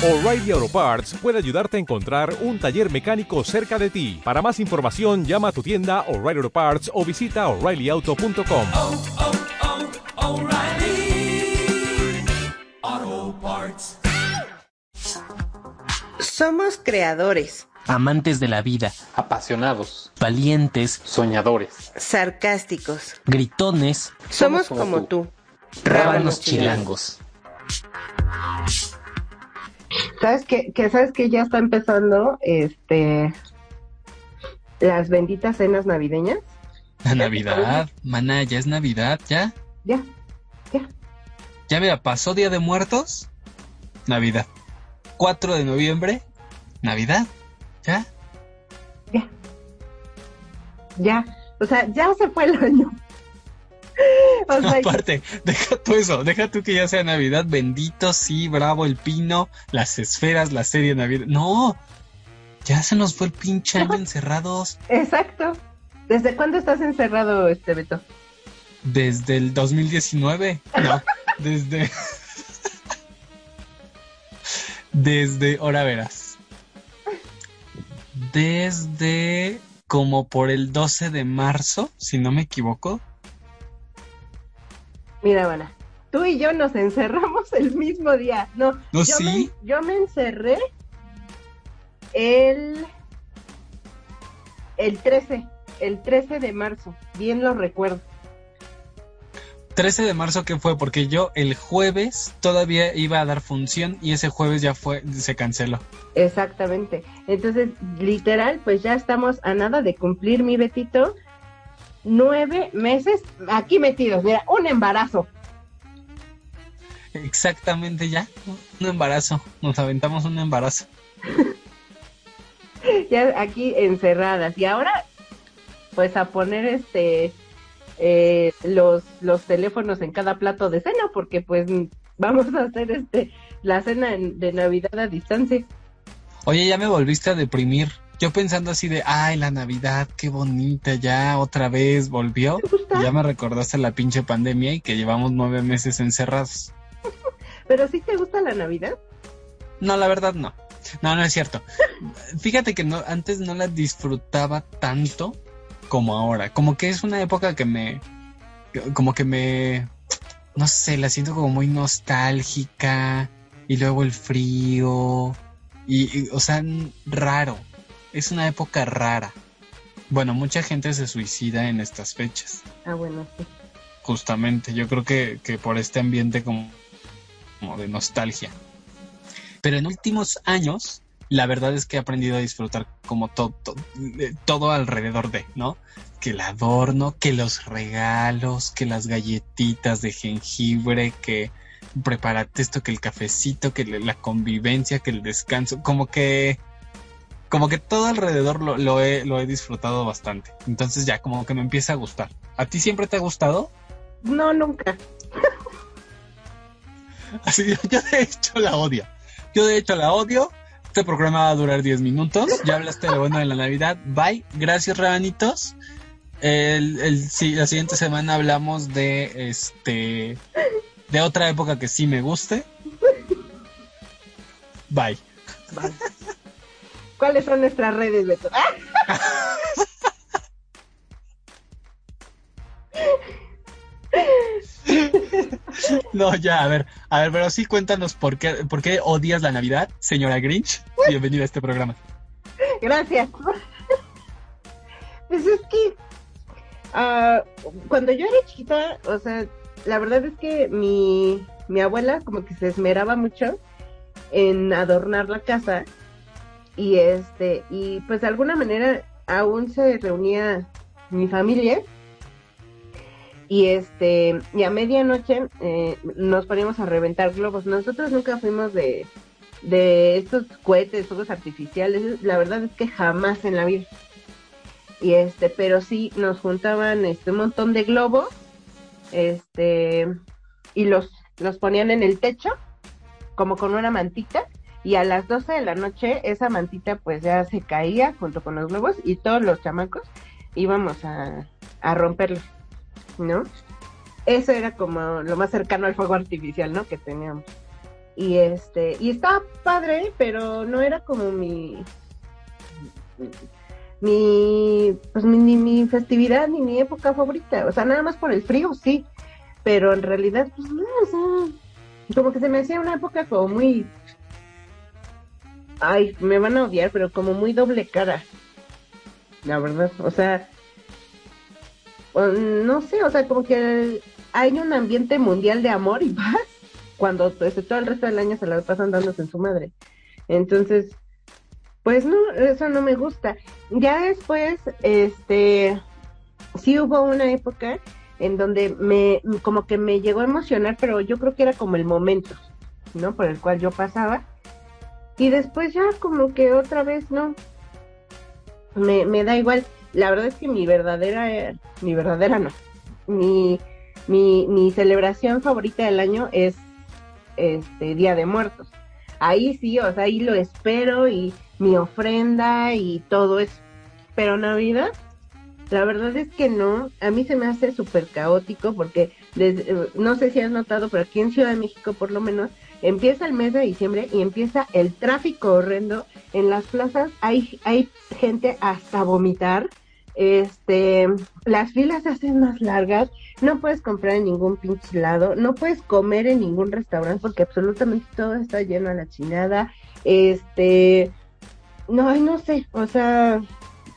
O'Reilly Auto Parts puede ayudarte a encontrar un taller mecánico cerca de ti. Para más información, llama a tu tienda O'Reilly Auto Parts o visita oreillyauto.com. oh, oh, Parts. Somos creadores, amantes de la vida, apasionados, valientes, soñadores, sarcásticos. gritones, Somos como tú. rábanos chilangos. ¿Sabes qué? Que sabes que ya está empezando este las benditas cenas navideñas. La Navidad, maná, ya es Navidad, ya. Ya, ya. Ya mira, pasó Día de Muertos, Navidad. 4 de noviembre, Navidad, ya. Ya. Ya. O sea, ya se fue el año. O sea, Aparte, deja tú eso, deja tú que ya sea Navidad, bendito, sí, bravo, el pino, las esferas, la serie Navidad. No, ya se nos fue el pinche año encerrados exacto. ¿Desde cuándo estás encerrado, este Beto? desde el 2019. No, desde. desde, ahora verás. Desde como por el 12 de marzo, si no me equivoco. Mira, Vana, tú y yo nos encerramos el mismo día. No, ¿No, yo, sí? me, yo me encerré el el 13, el 13 de marzo, bien lo recuerdo. 13 de marzo que fue porque yo el jueves todavía iba a dar función y ese jueves ya fue se canceló. Exactamente. Entonces, literal, pues ya estamos a nada de cumplir mi Betito. Nueve meses aquí metidos, mira, un embarazo. Exactamente ya, un embarazo, nos aventamos un embarazo. Ya aquí encerradas. Y ahora, pues a poner este eh, los, los teléfonos en cada plato de cena, porque pues vamos a hacer este la cena en- de Navidad a distancia. Oye, ya me volviste a deprimir. Yo pensando así de, ay, la Navidad, qué bonita, ya otra vez volvió. Ya me recordaste la pinche pandemia y que llevamos nueve meses encerrados. Pero sí te gusta la Navidad. No, la verdad no. No, no es cierto. Fíjate que no, antes no la disfrutaba tanto como ahora. Como que es una época que me, como que me, no sé, la siento como muy nostálgica. Y luego el frío. Y, y, o sea, raro. Es una época rara. Bueno, mucha gente se suicida en estas fechas. Ah, bueno, sí. Justamente, yo creo que, que por este ambiente como, como de nostalgia. Pero en últimos años, la verdad es que he aprendido a disfrutar como todo, todo alrededor de, ¿no? Que el adorno, que los regalos, que las galletitas de jengibre, que prepárate esto, que el cafecito, que la convivencia, que el descanso, como que como que todo alrededor lo, lo, he, lo he disfrutado bastante. Entonces ya como que me empieza a gustar. ¿A ti siempre te ha gustado? No, nunca. Así yo, yo de hecho la odio. Yo de hecho la odio. Este programa va a durar 10 minutos. Ya hablaste de lo bueno de la Navidad. Bye. Gracias, Rabanitos. El, el, sí, la siguiente semana hablamos de este de otra época que sí me guste. Bye. Vale. ¿Cuáles son nuestras redes, Beto? ¡Ah! No, ya, a ver, a ver, pero sí cuéntanos por qué, por qué odias la Navidad, señora Grinch. Bienvenida a este programa. Gracias. Pues es que ah, cuando yo era chiquita, o sea, la verdad es que mi, mi abuela como que se esmeraba mucho en adornar la casa y este y pues de alguna manera aún se reunía mi familia y este y a medianoche eh, nos poníamos a reventar globos. Nosotros nunca fuimos de de estos cohetes, fuegos artificiales, la verdad es que jamás en la vida. Y este, pero sí nos juntaban este un montón de globos, este, y los, los ponían en el techo, como con una mantita, y a las 12 de la noche esa mantita pues ya se caía junto con los globos y todos los chamacos íbamos a, a romperlos, ¿no? Eso era como lo más cercano al fuego artificial, ¿no? Que teníamos. Y este, y estaba padre, pero no era como mi mi pues mi, ni mi festividad ni mi época favorita, o sea, nada más por el frío, sí, pero en realidad pues no, o como que se me hacía una época como muy ay, me van a odiar, pero como muy doble cara. La verdad, o sea, no sé, o sea, como que hay un ambiente mundial de amor y paz cuando pues, todo el resto del año se la pasan dándose en su madre. Entonces, pues no, eso no me gusta. Ya después, este, sí hubo una época en donde me, como que me llegó a emocionar, pero yo creo que era como el momento, ¿no? Por el cual yo pasaba. Y después ya como que otra vez no. Me, me da igual. La verdad es que mi verdadera, mi verdadera no. Mi, mi, mi celebración favorita del año es este Día de Muertos. Ahí sí, o sea, ahí lo espero y mi ofrenda y todo eso. Pero Navidad, la verdad es que no. A mí se me hace súper caótico porque no sé si has notado, pero aquí en Ciudad de México por lo menos empieza el mes de diciembre y empieza el tráfico horrendo. En las plazas hay, hay gente hasta vomitar. Este, las filas se hacen más largas, no puedes comprar en ningún pinche lado, no puedes comer en ningún restaurante porque absolutamente todo está lleno a la chingada. Este, no, no sé, o sea,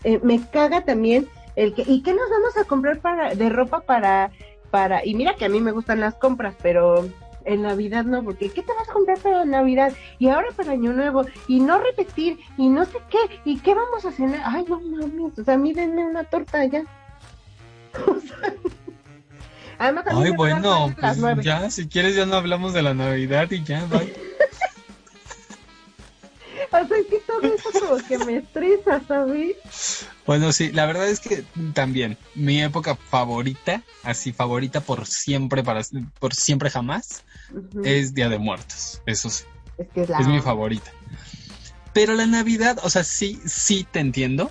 eh, me caga también el que, ¿y qué nos vamos a comprar para, de ropa para, para, y mira que a mí me gustan las compras, pero en Navidad no, porque ¿qué te vas a comprar para Navidad? Y ahora para Año Nuevo, y no repetir, y no sé qué, y qué vamos a cenar. Ay, no mames, o sea, a mí denme una torta ya. O sea, Además, a mí Ay, bueno, pues ya, si quieres ya no hablamos de la Navidad y ya, bye. O sea, que todo eso como que me estresa, ¿sabes? Bueno, sí, la verdad es que también mi época favorita, así favorita por siempre, para por siempre jamás, Es Día de Muertos. Eso sí, Es que es la... es mi favorita. Pero la Navidad, o sea, sí, sí te entiendo.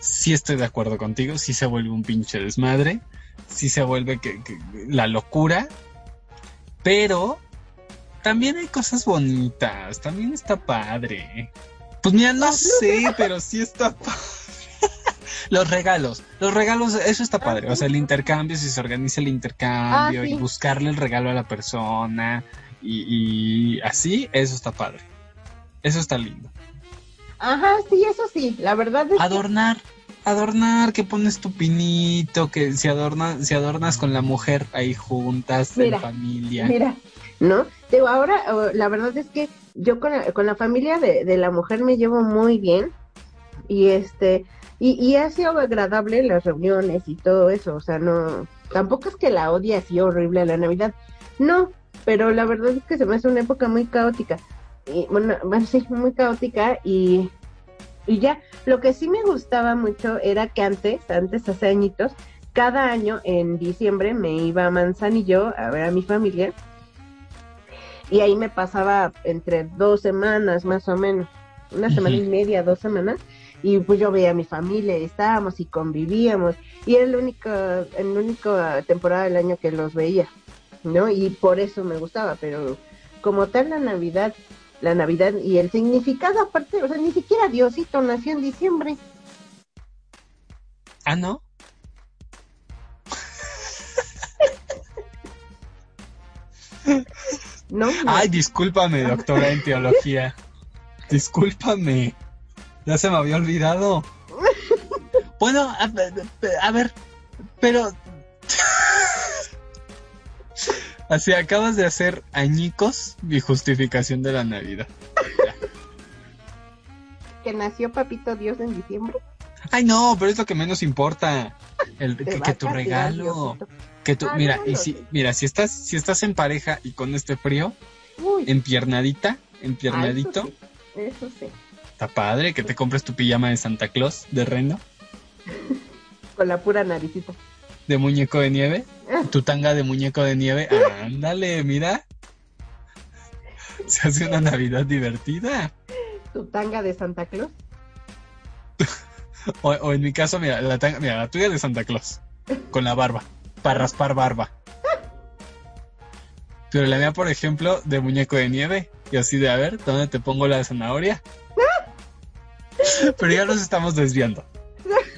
Sí estoy de acuerdo contigo. Sí se vuelve un pinche desmadre. Sí se vuelve que, que- la locura. Pero también hay cosas bonitas. También está padre. Pues mira, no sé, pero sí está padre. Los regalos, los regalos, eso está padre. O sea, el intercambio, si se organiza el intercambio Ah, sí. y buscarle el regalo a la persona y, y así, eso está padre. Eso está lindo. Ajá, sí, eso sí, la verdad es que... Adornar, adornar, que pones tu pinito, que si adornas, si adornas con la mujer ahí juntas, Mira, en familia. Mira, ¿no? Digo, ahora la verdad es que yo con la, con la familia de, de la mujer me llevo muy bien y este y, y ha sido agradable las reuniones y todo eso, o sea, no, tampoco es que la odie así horrible a la Navidad, no, pero la verdad es que se me hace una época muy caótica, y bueno, bueno, sí, muy caótica y, y ya, lo que sí me gustaba mucho era que antes, antes hace añitos, cada año en diciembre me iba a Manzanillo a ver a mi familia. Y ahí me pasaba entre dos semanas más o menos, una semana y media, dos semanas, y pues yo veía a mi familia y estábamos y convivíamos, y era la única, la única temporada del año que los veía, ¿no? Y por eso me gustaba, pero como tal la Navidad, la Navidad y el significado aparte, o sea, ni siquiera Diosito nació en diciembre, Ah, ¿no? ¿no? Ay, discúlpame, doctora en teología. Discúlpame. Ya se me había olvidado. Bueno, a, a ver, pero... Así acabas de hacer añicos mi justificación de la Navidad. que nació Papito Dios en diciembre. Ay, no, pero es lo que menos importa. El, que, tu regalo. Diosito. Que tu, Ah, mira, no, y no si, mira, si estás, si estás en pareja y con este frío, Uy, empiernadita, ah, empiernadito, Eso sí, eso sí. Está padre que te compres tu pijama de Santa Claus, de reno, con la pura naricita. de muñeco de nieve, tu tanga de muñeco de nieve, ándale, mira. Se hace una Navidad divertida. Tu tanga de Santa Claus. O, o en mi caso, mira, la tanga, mira, la tuya de Santa Claus, con la barba, para raspar barba. Pero la mía, por ejemplo, de muñeco de nieve. Y así de, a ver, ¿dónde te pongo la zanahoria? Pero ya nos estamos desviando.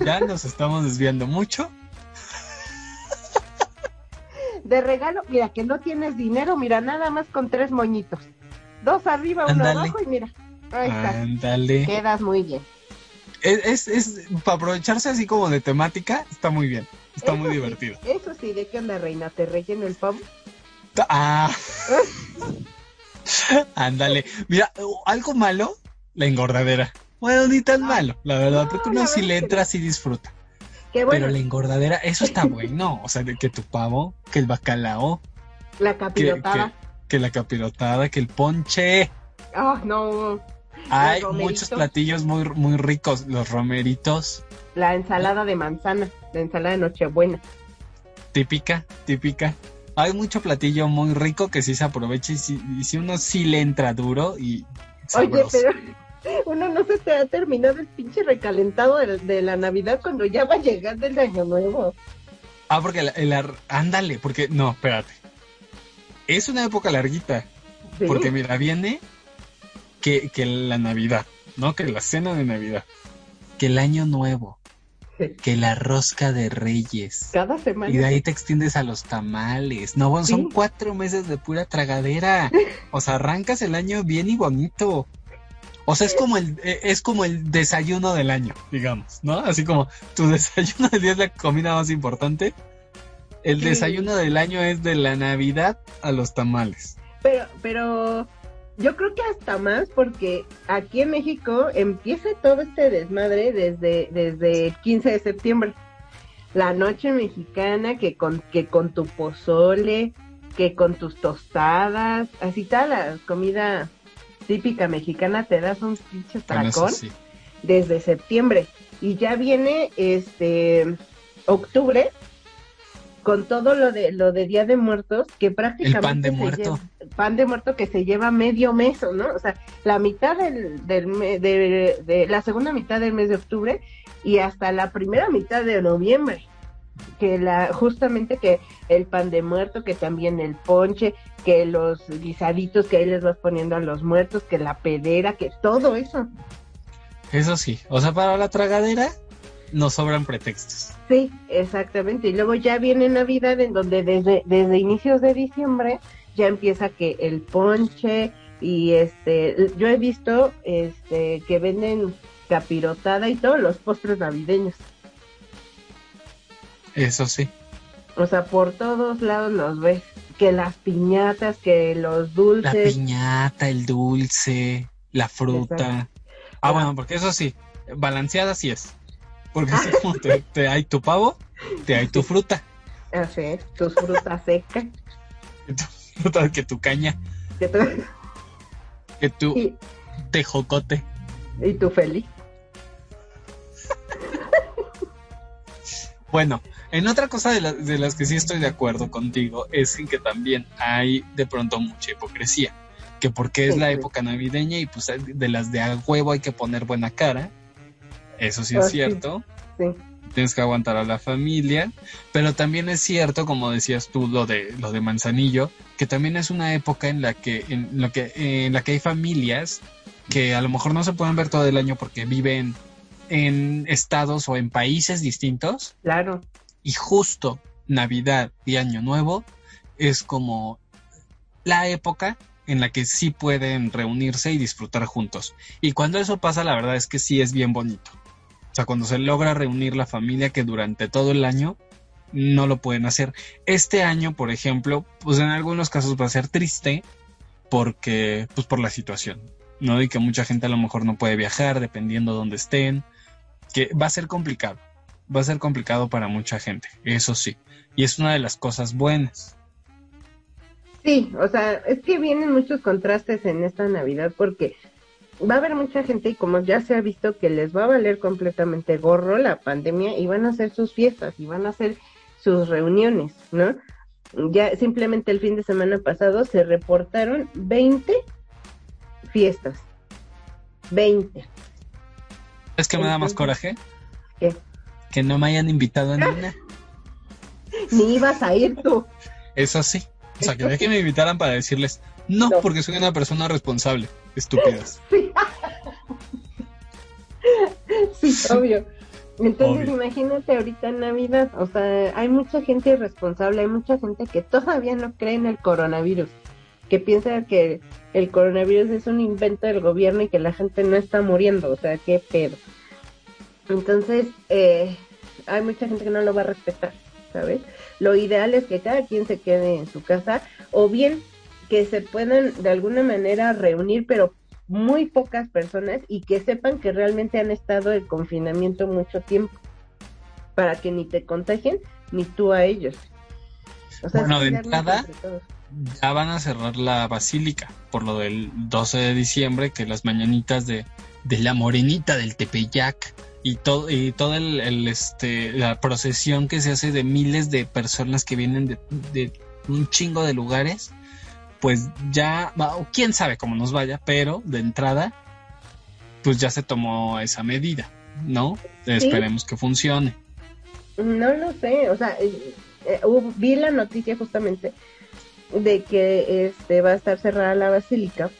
Ya nos estamos desviando mucho. De regalo, mira, que no tienes dinero, mira, nada más con tres moñitos. Dos arriba, uno abajo y mira, ahí está. Ándale. Quedas muy bien. Es, es, es- para aprovecharse así como de temática, está muy bien. Está muy sí, divertido. Eso sí, ¿de qué onda, reina? ¿Te relleno el pavo? Ah. Ándale. Mira, algo malo, la engordadera. Bueno, ni tan malo, la verdad, no, porque uno es le entra, sí disfruta. Qué bueno, Pero la engordadera, eso está bueno. O sea, que tu pavo, que el bacalao, la capirotada. que, que la capirotada, que el ponche. Ah, no, Hay muchos platillos muy, muy ricos. Los romeritos, la ensalada de manzana, la ensalada de Nochebuena. típica, típica. Hay mucho platillo muy rico que sí se aprovecha y si, y si uno sí le entra duro y Oye, sabroso. pero uno no se te ha terminado el pinche recalentado de, de la Navidad cuando ya va a llegar del Año Nuevo. Ah, porque el ar- ándale, porque no, espérate. Es una época larguita, Sí. porque mira, viene que, que la Navidad, ¿no? Que la cena de Navidad, que el Año Nuevo, Sí. que la rosca de Reyes. Cada semana. Y de ahí te extiendes a los tamales. No, bueno, son cuatro meses de pura tragadera. O sea, arrancas el año bien y bonito. O sea, es como el, eh, es como el desayuno del año, digamos, ¿no? Así como tu desayuno del día es la comida más importante. El desayuno del año es de la Navidad a los tamales. Pero, pero yo creo que hasta más porque aquí en México empieza todo este desmadre desde, desde el 15 de septiembre. La noche mexicana que con, que con tu pozole, que con tus tostadas, así tal la comida típica mexicana te das un pinche tracón sí. desde septiembre y ya viene este octubre con todo lo de lo de Día de Muertos que prácticamente El pan de muerto. lleva- pan de muerto que se lleva medio mes, ¿no? O sea, la mitad del, del de la segunda mitad del mes de octubre y hasta la primera mitad de noviembre que la justamente que el pan de muerto, que también el ponche, que los guisaditos que ahí les vas poniendo a los muertos, que la pedera, que todo eso. Eso sí. O sea, para la tragadera nos sobran pretextos. Sí, exactamente. Y luego ya viene Navidad en donde desde, desde inicios de diciembre ya empieza que el ponche y este, yo he visto este que venden capirotada y todos los postres navideños. Eso sí. O sea, por todos lados los ves. Que las piñatas, que los La dulces. piñata, el dulce, la fruta. Exacto. Ah, bueno, porque eso sí, balanceada sí es. Porque así como te, te hay tu pavo, te hay tu fruta. Así es, tus frutas secas. Que tu, fruta, que tu caña, que tú- que tu y, tejocote. y tú feliz. Bueno, en otra cosa de, la- de las que sí estoy de acuerdo contigo es en que también hay de pronto mucha hipocresía. Que porque es Sí, la sí. época navideña y pues de las de a huevo hay que poner buena cara. Eso sí Ah, es sí. cierto. Sí. tienes que aguantar a la familia, pero también es cierto, como decías tú, lo de lo de Manzanillo, que también es una época en la que en lo que en la que hay familias que a lo mejor no se pueden ver todo el año porque viven en estados o en países distintos Claro. Y justo Navidad y Año Nuevo es como la época en la que sí pueden reunirse y disfrutar juntos. Y cuando eso pasa, la verdad es que sí es bien bonito. O sea, cuando se logra reunir la familia que durante todo el año no lo pueden hacer. Este año, por ejemplo, pues en algunos casos va a ser triste porque, pues por la situación, ¿no? Y que mucha gente a lo mejor no puede viajar dependiendo dónde estén, que va a ser complicado, va a ser complicado para mucha gente, eso sí. Y es una de las cosas buenas. Sí, o sea, es que vienen muchos contrastes en esta Navidad porque va a haber mucha gente y como ya se ha visto que les va a valer completamente gorro la pandemia y van a hacer sus fiestas y van a hacer sus reuniones, ¿no? Ya simplemente el fin de semana pasado se reportaron 20 fiestas. 20. Es que me da más coraje ¿Qué? Que no me hayan invitado a ninguna. Ni ibas a ir tú. Eso sí, O sea, quería que me invitaran para decirles, no, No. porque soy una persona responsable. Estúpidas. Sí, obvio. Entonces, Obvio. imagínate ahorita en Navidad, o sea, hay mucha gente irresponsable, hay mucha gente que todavía no cree en el coronavirus, que piensa que el coronavirus es un invento del gobierno y que la gente no está muriendo, o sea, qué pedo. Entonces, eh, hay mucha gente que no lo va a respetar, ¿sabes? Lo ideal es que cada quien se quede en su casa o bien que se puedan de alguna manera reunir, pero muy pocas personas y que sepan que realmente han estado en confinamiento mucho tiempo para que ni te contagien ni tú a ellos. O Bueno, de entrada. Ya van a cerrar la basílica por lo del 12 de diciembre, que las mañanitas de, de la morenita del Tepeyac y todo y todo el, el, este la procesión que se hace de miles de personas que vienen de, de un chingo de lugares, pues ya va- o quién sabe cómo nos vaya, pero de entrada pues ya se tomó esa medida, ¿no? Esperemos que funcione. No lo sé, o sea, eh, eh, vi la noticia justamente de que este va a estar cerrada la basílica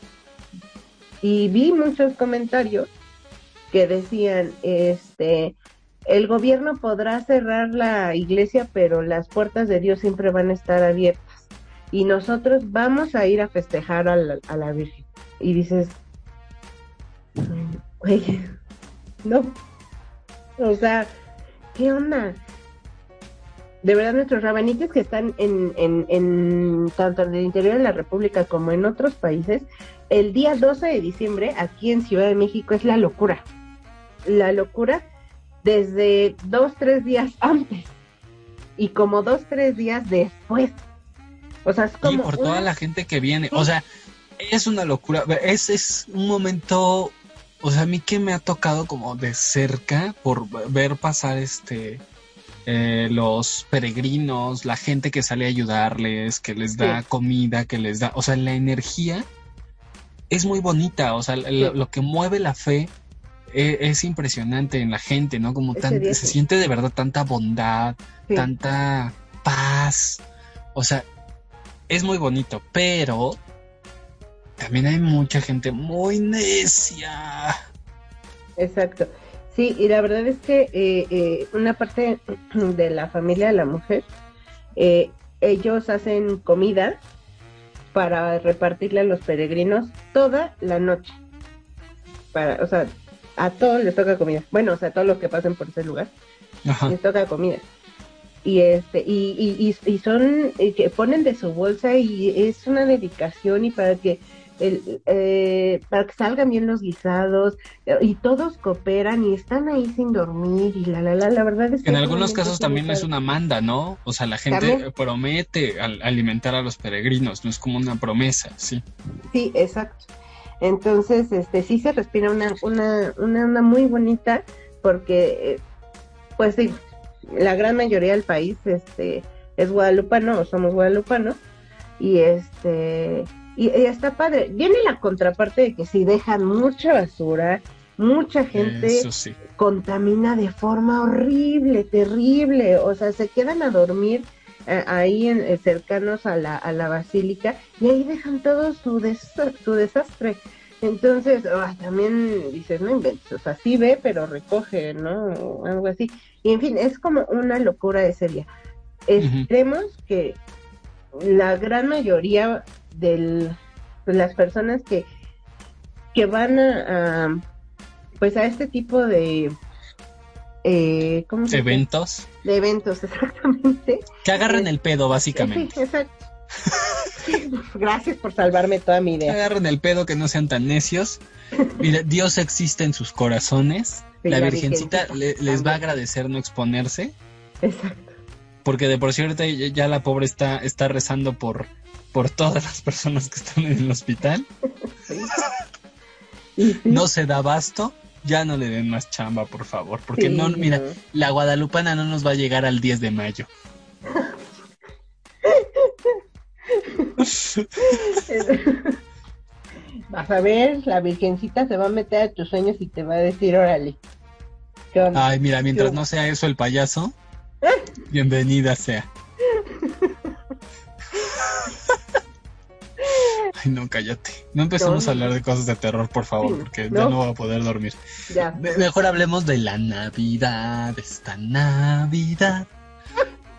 y vi muchos comentarios que decían, este, el gobierno podrá cerrar la iglesia, pero las puertas de Dios siempre van a estar abiertas y nosotros vamos a ir a festejar a la, a la Virgen. Y dices, güey, no, o sea, ¿qué onda? de verdad nuestros rabanites que están en, en, en tanto en el interior de la República como en otros países, el día 12 de diciembre aquí en Ciudad de México es la locura. La locura desde dos, tres días antes y como dos, tres días después. O sea, es Y como... por toda una- la gente que viene. Sí. O sea, es una locura. Es, es un momento. O sea, a mí que me ha tocado como de cerca por ver pasar este. eh, los peregrinos, la gente que sale a ayudarles, que les da Sí. comida, que les da. O sea, la energía es muy bonita. O sea, lo que mueve la fe e- es, impresionante en la gente, ¿no? Como tan, se siente de verdad tanta bondad, Sí. tanta paz. O sea, es muy bonito, pero también hay mucha gente muy necia. Exacto. Sí, y la verdad es que eh, eh, una parte de la familia de la mujer, eh, ellos hacen comida para repartirle a los peregrinos toda la noche. Para, o sea, a todos les toca comida. Bueno, o sea, a todos los que pasen por ese lugar Ajá. les toca comida. Y este, y, y, y, y son, que ponen de su bolsa y es una dedicación y para que el, eh, para que salgan bien los guisados y todos cooperan y están ahí sin dormir y la la la la verdad es que En algunos casos también es una manda, ¿no? O sea, la gente También. promete al- alimentar a los peregrinos, no es como una promesa, sí. Sí, exacto. Entonces, este, sí se respira una, una, una onda muy bonita porque, eh, pues sí, la gran mayoría del país, este, es guadalupano o somos guadalupanos y este, y, y está padre. Viene la contraparte de que si dejan mucha basura, mucha gente sí. contamina de forma horrible, terrible, o sea, se quedan a dormir eh, ahí en, eh, cercanos a la, a la basílica y ahí dejan todo su, des- su desastre. Entonces, ah, también dices, no inventes, o sea, sí ve, pero recoge, ¿no? O algo así. Y en fin, es como una locura ese día. Esperemos que la gran mayoría del, de las personas que, que van a, a, pues a este tipo de eh, ¿cómo se? Eventos de eventos exactamente que agarren el pedo, básicamente. sí exacto gracias por salvarme toda mi Que idea agarren el pedo, que no sean tan necios. Mira, Dios existe en sus corazones. Sí, la la Virgencita le- les va a agradecer no exponerse. exacto Porque de por cierto ya, la pobre está, está rezando por, por todas las personas que están en el hospital. sí. Sí, No se da abasto. Ya no le den más chamba, por favor. Porque sí, no, mira, no. la guadalupana no nos va a llegar al 10 de mayo. vas a ver la virgencita se va a meter a tus sueños y te va a decir órale. Ay, mira, mientras no sea eso el payaso, bienvenida sea. Ay, no, cállate. No empecemos No, a hablar de cosas de terror, por favor, porque no. ya no voy a poder dormir. Ya. Me- Mejor hablemos de la Navidad, esta Navidad.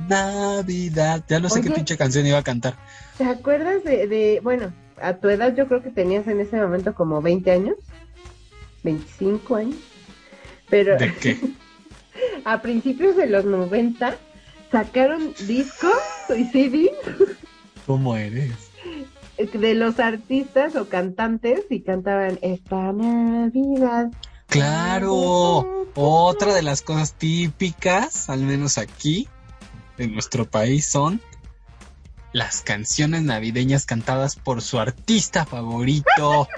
Navidad. Ya no sé qué pinche canción iba a cantar. ¿Te acuerdas de, de, bueno, a tu edad yo creo que tenías en ese momento como 20 años, 25 años, pero ¿De qué? a principios de los 90 sacaron discos y CD ¿Cómo eres? De los artistas o cantantes y cantaban esta Navidad. Claro, otra de las cosas típicas, al menos aquí, en nuestro país, son las canciones navideñas cantadas por su artista favorito.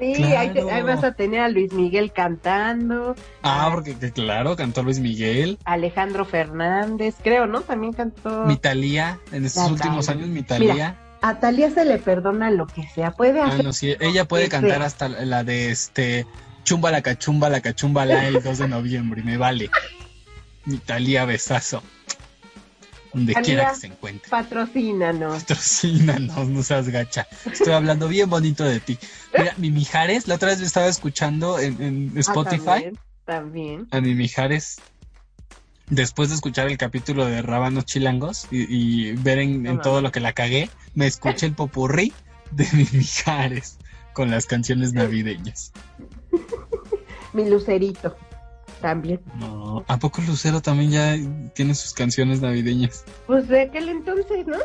Sí, Claro. ahí, te- ahí vas a tener a Luis Miguel cantando, Ah, porque que claro, cantó Luis Miguel, Alejandro Fernández, creo, ¿no? También cantó. mi Talía, en estos últimos años mi Talía. A Talía se le perdona lo que sea, puede Ah, hacer. no, sí, ella puede cantar sea. hasta la de este Chumba la cachumba la cachumba la el 2 de noviembre, me vale. Mi Talía besazo. Donde quiera que se encuentre. Patrocínanos. Patrocínanos, no seas gacha. Estoy hablando bien bonito de ti. Mira, mi Mijares, la otra vez me estaba escuchando en, en Ah, Spotify también, también. a mi Mijares. Después de escuchar el capítulo de Rábanos Chilangos y, y ver en, todo lo que la cagué, me escuché el popurrí de mi Mijares con las canciones navideñas. Mi Lucerito. También. No, ¿a poco Lucero también ya tiene sus canciones navideñas? Pues de aquel entonces, ¿no?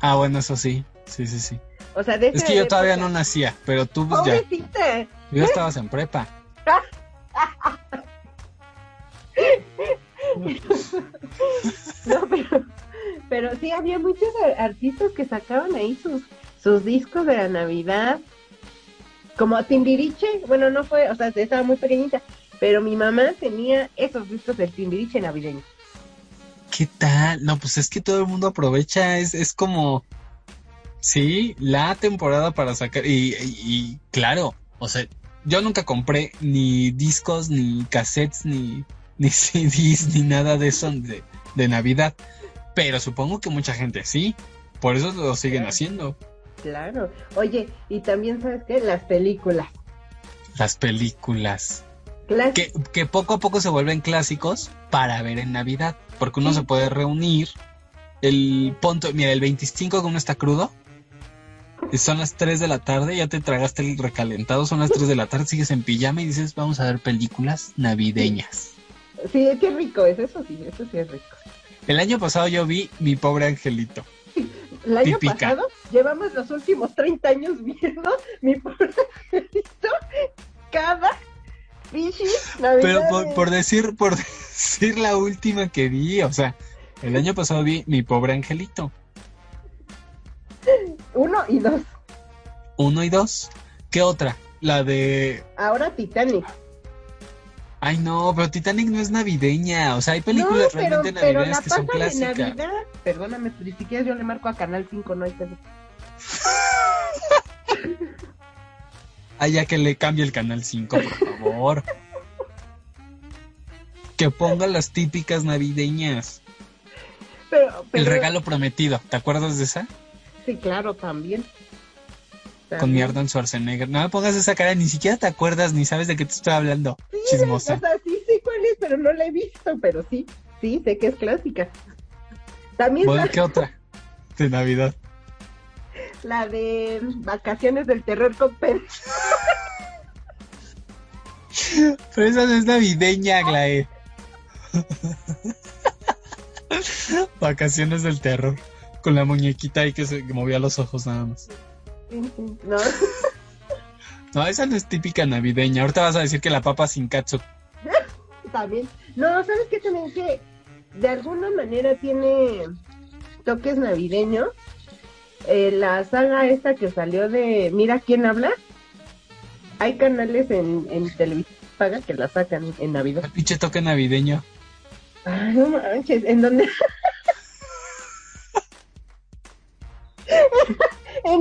Ah, bueno, eso sí. Sí, sí, sí. O sea, de Es que yo todavía no nacía, pero tú pues ya, ya estabas en prepa. No, pero, pero sí, había muchos artistas que sacaban ahí sus, sus discos de la Navidad. Como Timbiriche, bueno, no fue, o sea, estaba muy pequeñita, pero mi mamá tenía esos discos del Timbiriche navideño. ¿Qué tal? No, pues es que todo el mundo aprovecha, es, es como, sí, la temporada para sacar, y- y claro, o sea, yo nunca compré ni discos, ni cassettes, ni, ni CDs, ni nada de eso de, de Navidad, pero supongo que mucha gente sí, por eso lo siguen haciendo. Claro. Oye, y también, ¿sabes qué? Las películas. Las películas, que, que poco a poco se vuelven clásicos para ver en Navidad, porque uno Sí. se puede reunir el punto, mira, el 25 que uno está crudo, y son las 3 de la tarde, ya te tragaste el recalentado, son las 3 de la tarde, sigues en pijama y dices, vamos a ver películas navideñas. Sí, qué rico es, eso sí, eso sí es rico. El año pasado yo vi Mi Pobre Angelito. El año Típica. pasado llevamos los últimos 30 años viendo mi pobre angelito cada Navidad. Pero por, por decir, por decir la última que vi, o sea, el año pasado vi Mi Pobre Angelito. Uno y dos. Uno y dos. ¿Qué otra? La de Ahora Titanic. Ay, no, pero Titanic no es navideña. O sea, hay películas no, pero, realmente pero navideñas la que son de clásicas. Navidad. Perdóname, pero ni siquiera yo le marco a Canal 5, no hay pedo. Ah, ya que le cambie el canal 5, por favor. que ponga las típicas navideñas. Pero, pero, El regalo prometido. ¿Te acuerdas de esa? Sí, claro, también. Con mi Arnold Schwarzenegger. No me pongas esa cara, ni siquiera te acuerdas ni sabes de qué te estoy hablando. O Chismosa. sea, sí sé cuál es, pero no la he visto, pero sí, sí, sé que es clásica. También sa- ¿qué otra? De Navidad. la de Vacaciones del Terror con Pedro. Pero esa no es navideña, Glae. Vacaciones del terror. Con la muñequita ahí que se movía los ojos nada más. No, No, esa no es típica navideña. Ahorita vas a decir que la papa sin katsu. también. No, ¿sabes qué también? Que de alguna manera tiene toques navideños. Eh, la saga esta que salió de Mira quién habla. Hay canales en, en televisión paga que la sacan en Navidad. El pinche toque navideño. Ay, no manches, en donde.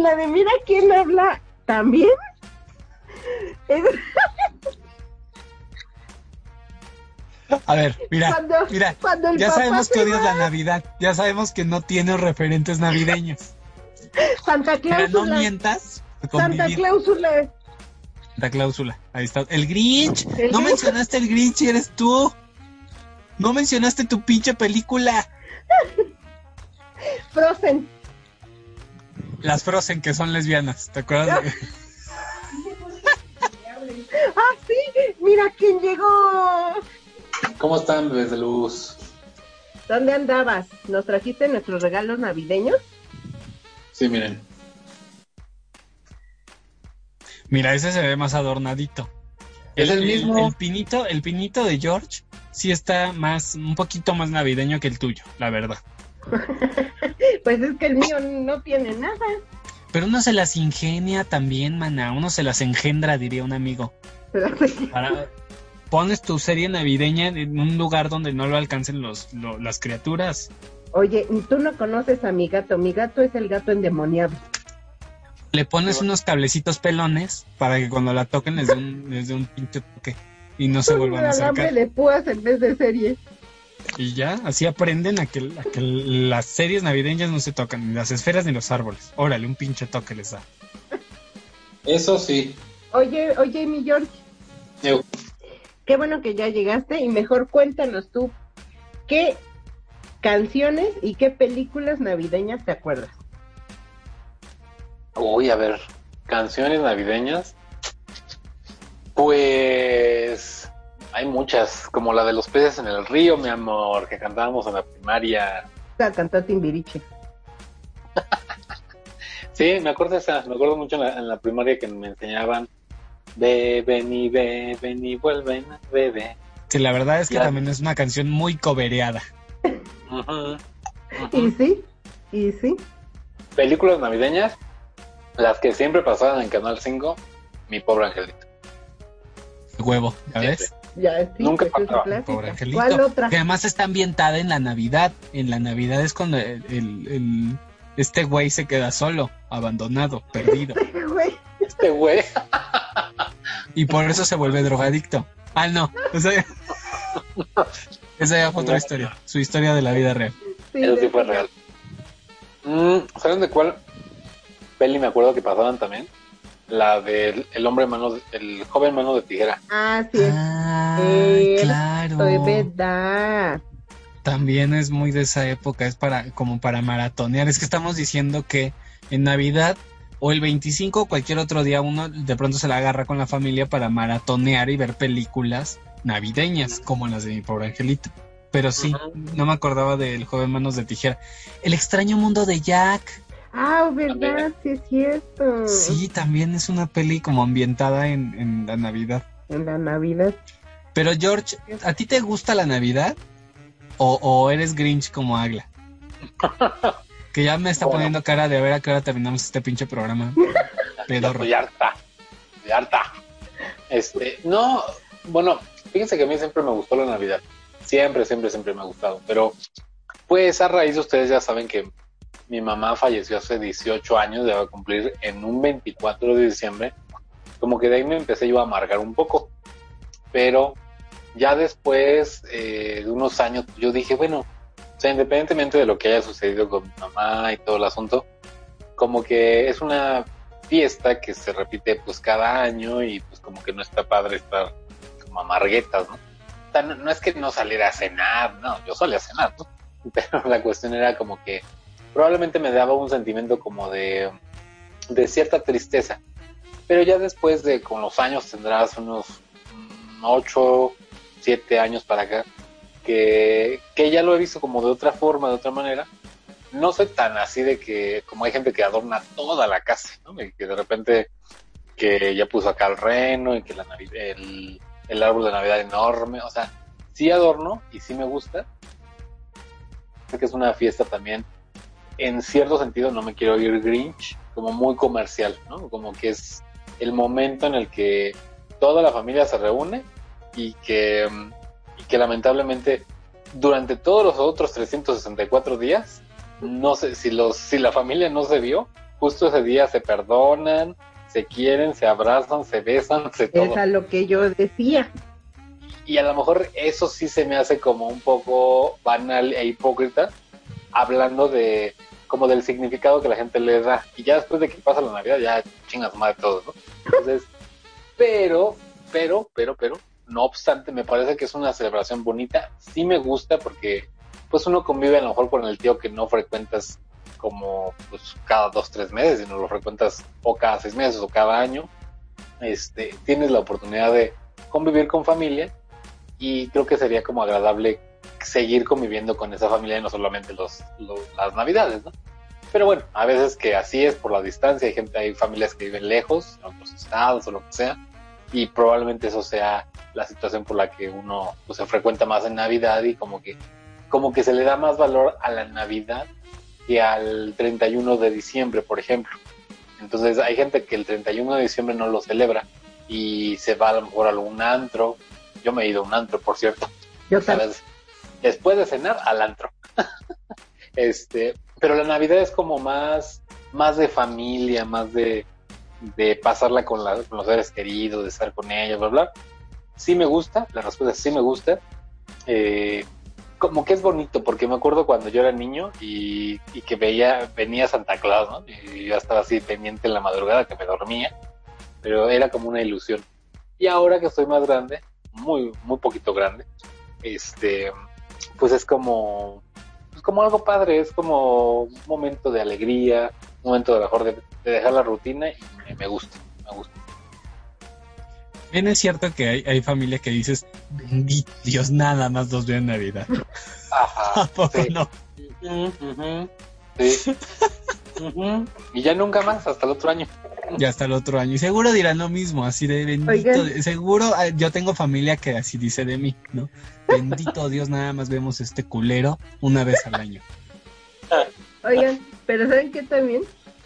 en la de Mira quién habla también. Es- A ver, mira, cuando, mira. cuando Ya sabemos que odias va- la Navidad. Ya sabemos que no tienes referentes navideños. Santa Pero no Cláusula. mientas. Santa convivir. Cláusula. La cláusula. Ahí está. El Grinch. El no Grinch. mencionaste el Grinch y eres tú. No mencionaste tu pinche película. Frozen. Las Frozen que son lesbianas. ¿Te acuerdas? de- Ah, sí. Mira quién llegó. ¿Cómo están, bebés de luz? ¿Dónde andabas? ¿Nos trajiste nuestros regalos navideños? Sí, miren. Mira, ese se ve más adornadito. Es el mismo. El, pinito, el pinito de George sí está más, un poquito más navideño que el tuyo, la verdad. Pues es que el mío no tiene nada. Pero uno se las ingenia también, mana. Uno se las engendra, diría un amigo. Para- pones tu serie navideña en un lugar donde no lo alcancen los, lo- las criaturas. Oye, tú no conoces a mi gato. Mi gato es el gato endemoniado. Le pones unos cablecitos pelones para que cuando la toquen les dé un, les dé un pinche toque y no se vuelvan a acercar. de púas en vez de serie. Y ya, así aprenden a que, a que las series navideñas no se tocan, ni las esferas ni los árboles. Órale, un pinche toque les da. Eso sí. Oye, oye, mi George, Eu. qué bueno que ya llegaste y mejor cuéntanos tú qué canciones y qué películas navideñas te acuerdas. Uy, a ver. Canciones navideñas. Pues. Hay muchas. Como la de los peces en el río, mi amor, que cantábamos en la primaria. La cantó Timbiriche. Sí, me acuerdo esa. Me acuerdo mucho en la, en la primaria que me enseñaban. Ve, ven y ve, ven y vuelven, bebé. Sí, la verdad es que Ya. también es una canción muy cobereada. Y sí, y sí. Películas navideñas. Las que siempre pasaban en Canal 5. Mi pobre angelito. Huevo, ¿ya ves? Ya sí, Nunca pues, es. Pobre angelito. ¿Cuál otra? Que además está ambientada en la Navidad. En la Navidad es cuando el, el- el- este güey se queda solo, abandonado, perdido. Güey, Este güey. Y por eso se vuelve drogadicto. Ah, no. O sea, esa ya fue otra historia. Su historia de la vida real. sí, Eso sí fue real. Mm, ¿Saben de cuál peli me acuerdo que pasaban también? La del el hombre mano, de- el joven mano de tijera. Ah, sí, es claro. de verdad. También es muy de esa época, es para como para maratonear. Es que estamos diciendo que en Navidad o el 25 o cualquier otro día uno de pronto se la agarra con la familia para maratonear y ver películas navideñas como las de mi pobre angelito. Pero sí, no me acordaba del joven manos de tijera. El extraño mundo de Jack. Ah, verdad, sí es cierto. Sí, también es una peli como ambientada en, en la Navidad. En la Navidad. Pero George, ¿a ti te gusta la Navidad? ¿O, o eres Grinch como Agla? Que ya me está Bueno. poniendo cara de a ver a qué hora terminamos este pinche programa. Ya Pedorro. estoy harta. Estoy harta. Este, no, bueno, fíjense que a mí siempre me gustó la Navidad. Siempre, siempre, siempre me ha gustado. Pero, pues a raíz de ustedes ya saben que mi mamá falleció hace 18 años, a cumplir en un 24 de diciembre. Como que de ahí me empecé yo a amargar un poco. Pero ya después eh, de unos años, yo dije, bueno, o sea, independientemente de lo que haya sucedido con mi mamá y todo el asunto, como que es una fiesta que se repite pues cada año y pues como que no está padre estar como amarguetas, no, no es que no saliera a cenar, no, yo solía cenar, ¿no? Pero la cuestión era como que probablemente me daba un sentimiento como de, de cierta tristeza. Pero ya después de con los años tendrás unos mm, ocho, siete años para acá, que, que ya lo he visto como de otra forma, de otra manera. No soy tan así de que, como hay gente que adorna toda la casa, ¿no? Y que de repente que ya puso acá el reno y que la el, el árbol de Navidad enorme, o sea, sí adorno y sí me gusta. Sé que es una fiesta también, en cierto sentido, no me quiero ir Grinch, como muy comercial, ¿no? Como que es el momento en el que toda la familia se reúne y que, mm, y que lamentablemente durante todos los otros 364 días, no sé, si, los, si la familia no se vio, justo ese día se perdonan, se quieren, se abrazan, se besan, se todo. Es a lo que yo decía. Y a lo mejor eso sí se me hace como un poco banal e hipócrita, hablando de como del significado que la gente le da. Y ya después de que pasa la Navidad, ya chingas más de todo, ¿no? Entonces, pero, pero, pero, pero, no obstante, me parece que es una celebración bonita. Sí me gusta porque, pues, uno convive a lo mejor con el tío que no frecuentas como, pues, cada dos, tres meses, sino lo frecuentas o cada seis meses o cada año. Este, tienes la oportunidad de convivir con familia y creo que sería como agradable seguir conviviendo con esa familia y no solamente los, los- las navidades, ¿no? Pero bueno, a veces que así es por la distancia, hay gente, hay familias que viven lejos, en otros estados o lo que sea, y probablemente eso sea la situación por la que uno pues, se frecuenta más en Navidad y como que, como que se le da más valor a la Navidad que al 31 de diciembre, por ejemplo. Entonces hay gente que el 31 de diciembre no lo celebra y se va a lo mejor a algún antro. Yo me he ido a un antro, por cierto. Yo también. Después de cenar, al antro. este, pero la Navidad es como más, más de familia, más de, pasarla con, los seres queridos, de estar con ellos, bla, bla. Sí me gusta, la respuesta es sí me gusta. Eh, como que es bonito, porque me acuerdo cuando yo era niño y, y que veía, venía Santa Claus, ¿no? Y yo estaba así pendiente en la madrugada que me dormía, pero era como una ilusión. Y ahora que estoy más grande, muy, muy poquito grande, este, pues es como, pues como algo padre, es como un momento de alegría, un momento de mejor de, de dejar la rutina y me, me gusta, me gusta. Bien es cierto que hay, hay familia que dices, bendito Dios, nada más los veo en Navidad. Ajá, ¿A poco sí. no? Sí. Y ya nunca más, hasta el otro año. Ya hasta el otro año. Y seguro dirán lo mismo, así de bendito. Oigan. Seguro eh, yo tengo familia que así dice de mí, ¿no? Bendito Dios, nada más vemos este culero una vez al año. Oigan, pero ¿saben qué también?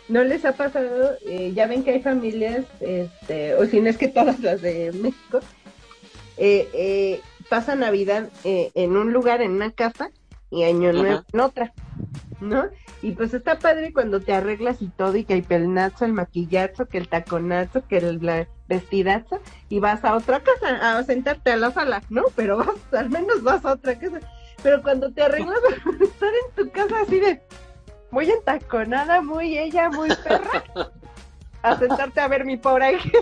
¿No les ha pasado? Eh, ya ven que hay familias, este, o si no es que todas las de México, eh, eh, pasan Navidad eh, en un lugar, en una casa, y Año Ajá. Nuevo en otra, ¿no? Y pues está padre cuando te arreglas y todo, y que hay pelnazo, el maquillazo, que el taconazo, que el la- vestidazo, y vas a otra casa a sentarte a la sala, ¿no? Pero vas, al menos vas a otra casa. Pero cuando te arreglas para estar en tu casa así de muy entaconada, muy ella, muy perra, a sentarte a ver mi pobre ángel.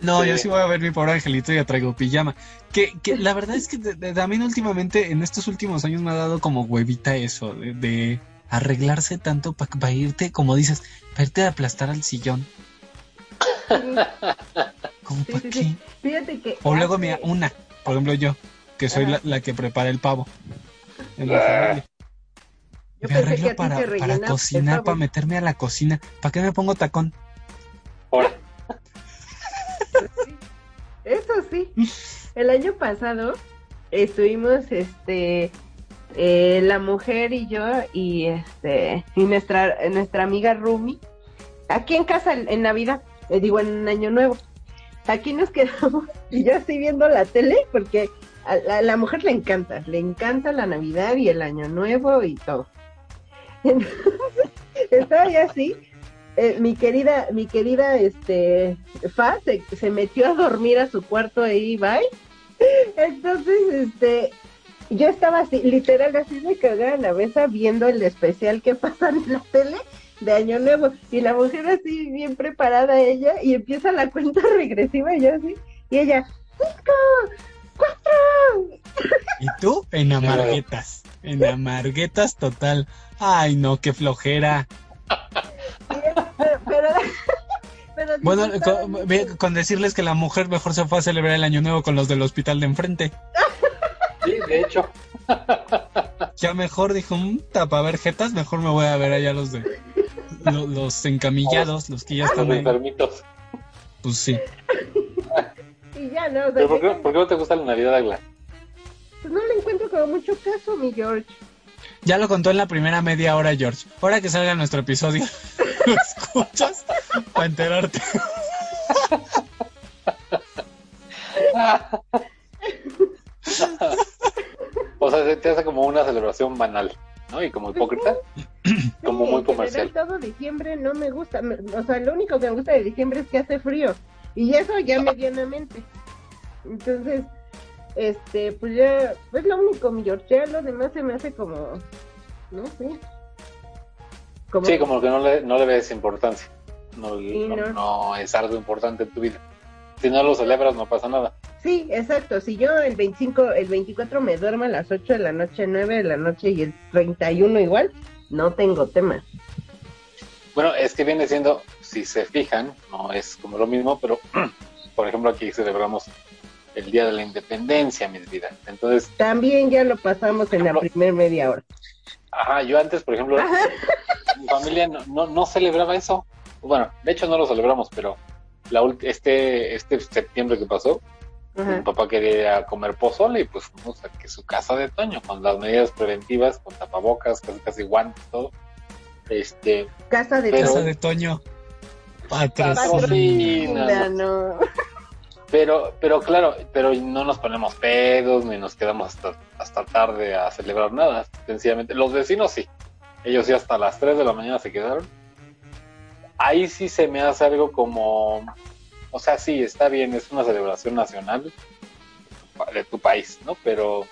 No, Sí. yo sí voy a ver mi pobre angelito y ya traigo pijama. Que, que la verdad es que también últimamente, en estos últimos años me ha dado como huevita eso, de, de arreglarse tanto para irte, como dices, para irte a aplastar al sillón. ¿Cómo Sí, para sí, qué? sí. Fíjate que. O luego, hace- mira, una, por ejemplo yo, que soy la, la que prepara el pavo. En la familia. Yo me que arreglo para, para cocinar, para meterme a la cocina. ¿Para qué me pongo tacón? Ahora, Eso sí. El año pasado estuvimos, este, eh, la mujer y yo y este y nuestra nuestra amiga Rumi aquí en casa en, Navidad, digo en Año Nuevo. Aquí nos quedamos y yo estoy viendo la tele porque a la, la mujer le encanta, le encanta la Navidad y el Año Nuevo y todo. Entonces, estaba ya así eh, mi querida, mi querida, este, Fa se, se metió a dormir a su cuarto ahí, bye. Entonces, este, yo estaba así, literal, así de cagada en la mesa viendo el especial que pasan en la tele de Año Nuevo. Y la mujer así, bien preparada ella, y empieza la cuenta regresiva y yo así, y ella, cinco, cuatro, Y tú en amarguetas, en amarguetas total. Ay, no, qué flojera. pero, pero Bueno, con, decirles que la mujer mejor se fue a celebrar el año nuevo con los del hospital de enfrente. sí, de hecho, Ya mejor dijo, para ver jetas, mejor me voy a ver allá los de lo- los, encamillados, los que ya los están ahí. enfermitos. Pues sí. y ya, ¿no? O sea, ¿Pero por qué, ya- por qué no te gusta la Navidad, Agla? pues no le encuentro como mucho caso, mi George. Ya lo contó en la primera media hora, George. Ahora que salga nuestro episodio, lo escuchas para enterarte. o sea, se te hace como una celebración banal, ¿no? Y como hipócrita, como muy comercial. todo diciembre no me gusta. O sea, lo único que me gusta de diciembre es que hace frío. Y eso ya medianamente. Entonces, este, pues ya, es lo único, mi George. Ya lo demás se me hace como, no sé. Como, Sí, como que no le, no le ves importancia. No, Sí, no, no. no es algo importante en tu vida. Si no lo celebras, no pasa nada. Sí, exacto. Si yo el 25, el 24 me duermo a las 8 de la noche, 9 de la noche y el 31 igual, no tengo tema. Bueno, es que viene siendo, si se fijan, no es como lo mismo, pero por ejemplo aquí celebramos el Día de la Independencia, mis vidas. Entonces, También ya lo pasamos en la Ejemplo. primer media hora. ajá, yo antes, por ejemplo, mi familia no, no, no celebraba eso. Bueno, de hecho no lo celebramos, pero la, este, este septiembre que pasó, mi papá quería ir a comer pozole y pues fuimos a que su casa de Toño, con las medidas preventivas, con tapabocas, casi, casi guantes, todo. Este, Casa de Pero- Casa de Toño. Patrocina. no. Pero, pero claro, pero no nos ponemos pedos ni nos quedamos hasta, hasta tarde a celebrar nada. Sencillamente, los vecinos sí. Ellos sí hasta las 3 de la mañana se quedaron. Ahí sí se me hace algo como, o sea, sí, está bien, es una celebración nacional de tu país, ¿no? Pero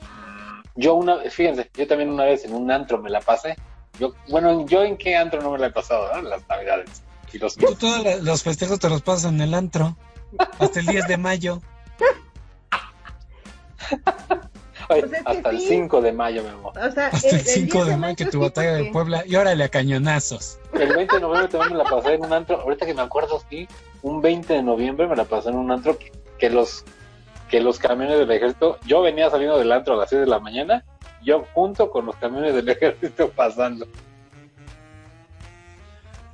mm, yo una, fíjense, yo también una vez en un antro me la pasé. Yo, bueno, yo en qué antro no me la he pasado, ¿no? Las navidades. Y los Tú todos los festejos te los pasas en el antro. Hasta el 10 de mayo. Hasta el sí. 5 de mayo, mi amor. O sea, Hasta el 5 10 de mayo que tu batalla de Puebla. Y órale a cañonazos. El 20 de noviembre también me la pasé en un antro. Ahorita que me acuerdo, sí, un 20 de noviembre me la pasé en un antro que, que los que los camiones del ejército, yo venía saliendo del antro a las 6 de la mañana, yo junto con los camiones del ejército pasando.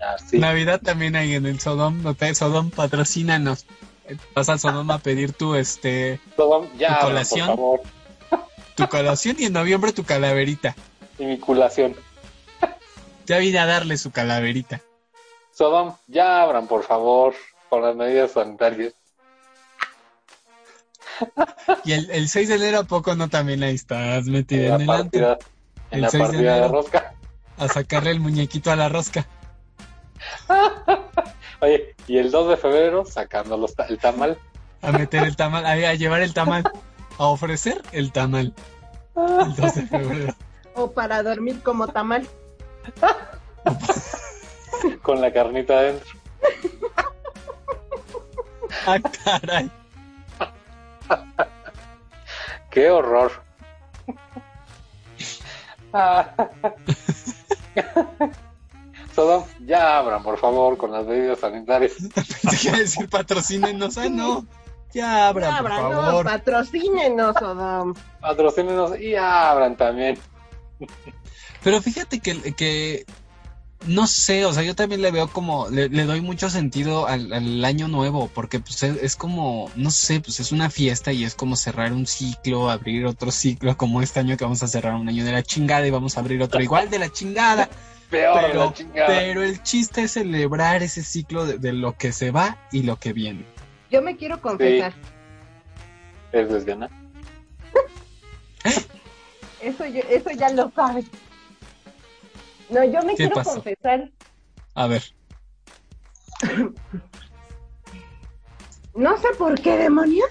Así. Navidad también hay en el Sodom. Sodom, patrocínanos. Vas al Sodom a pedir tu, este, ya, ¿Tu colación? por favor, tu colación y en noviembre tu calaverita. y mi culación. Ya vine a darle su calaverita. Sodom, ya abran, por favor, con las medidas sanitarias. Y el, el 6 de enero, ¿a poco no también ahí estás metida En en el antro? partida, en El la 6 de partida de enero. rosca. A sacarle el muñequito a la rosca. Oye, y el 2 de febrero sacando los ta- el tamal. A meter el tamal, a, a llevar el tamal. A ofrecer el tamal. El 2 de febrero. O para dormir como tamal. Con la carnita adentro. Ah, caray. ¡Qué horror! Sodom, ya abran, por favor, con las medidas sanitarias. Pensé que iba a decir patrocínenos. Ah, no. Ya abran, por Abra, no, favor. patrocínenos, Odom. Patrocínenos y abran también. Pero fíjate que, que no sé, o sea, yo también le veo como, le, le doy mucho sentido al, al año nuevo, porque pues es, es como, no sé, pues es una fiesta y es como cerrar un ciclo, abrir otro ciclo, como este año que vamos a cerrar un año de la chingada y vamos a abrir otro igual de la chingada. Peor de Pero, la chingada. pero el chiste es celebrar ese ciclo de, de lo que se va y lo que viene. Yo me quiero confesar. ¿Es lesbiana? Eso, yo- eso ya lo sabes. No, yo me ¿Qué quiero pasó? confesar. A ver, No sé por qué demonios.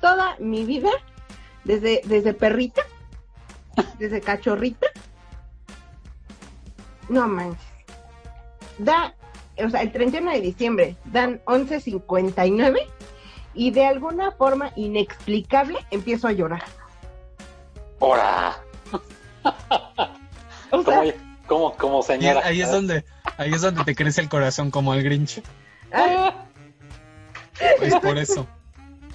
Toda mi vida, desde, desde perrita, desde cachorrita. No manches. Da, o sea, el 31 de diciembre dan 11.59 y de alguna forma inexplicable empiezo a llorar. ¡Hora! O sea, como, como señora. ahí es donde, ahí es donde te crece el corazón como el Grinch. ah, Es por eso.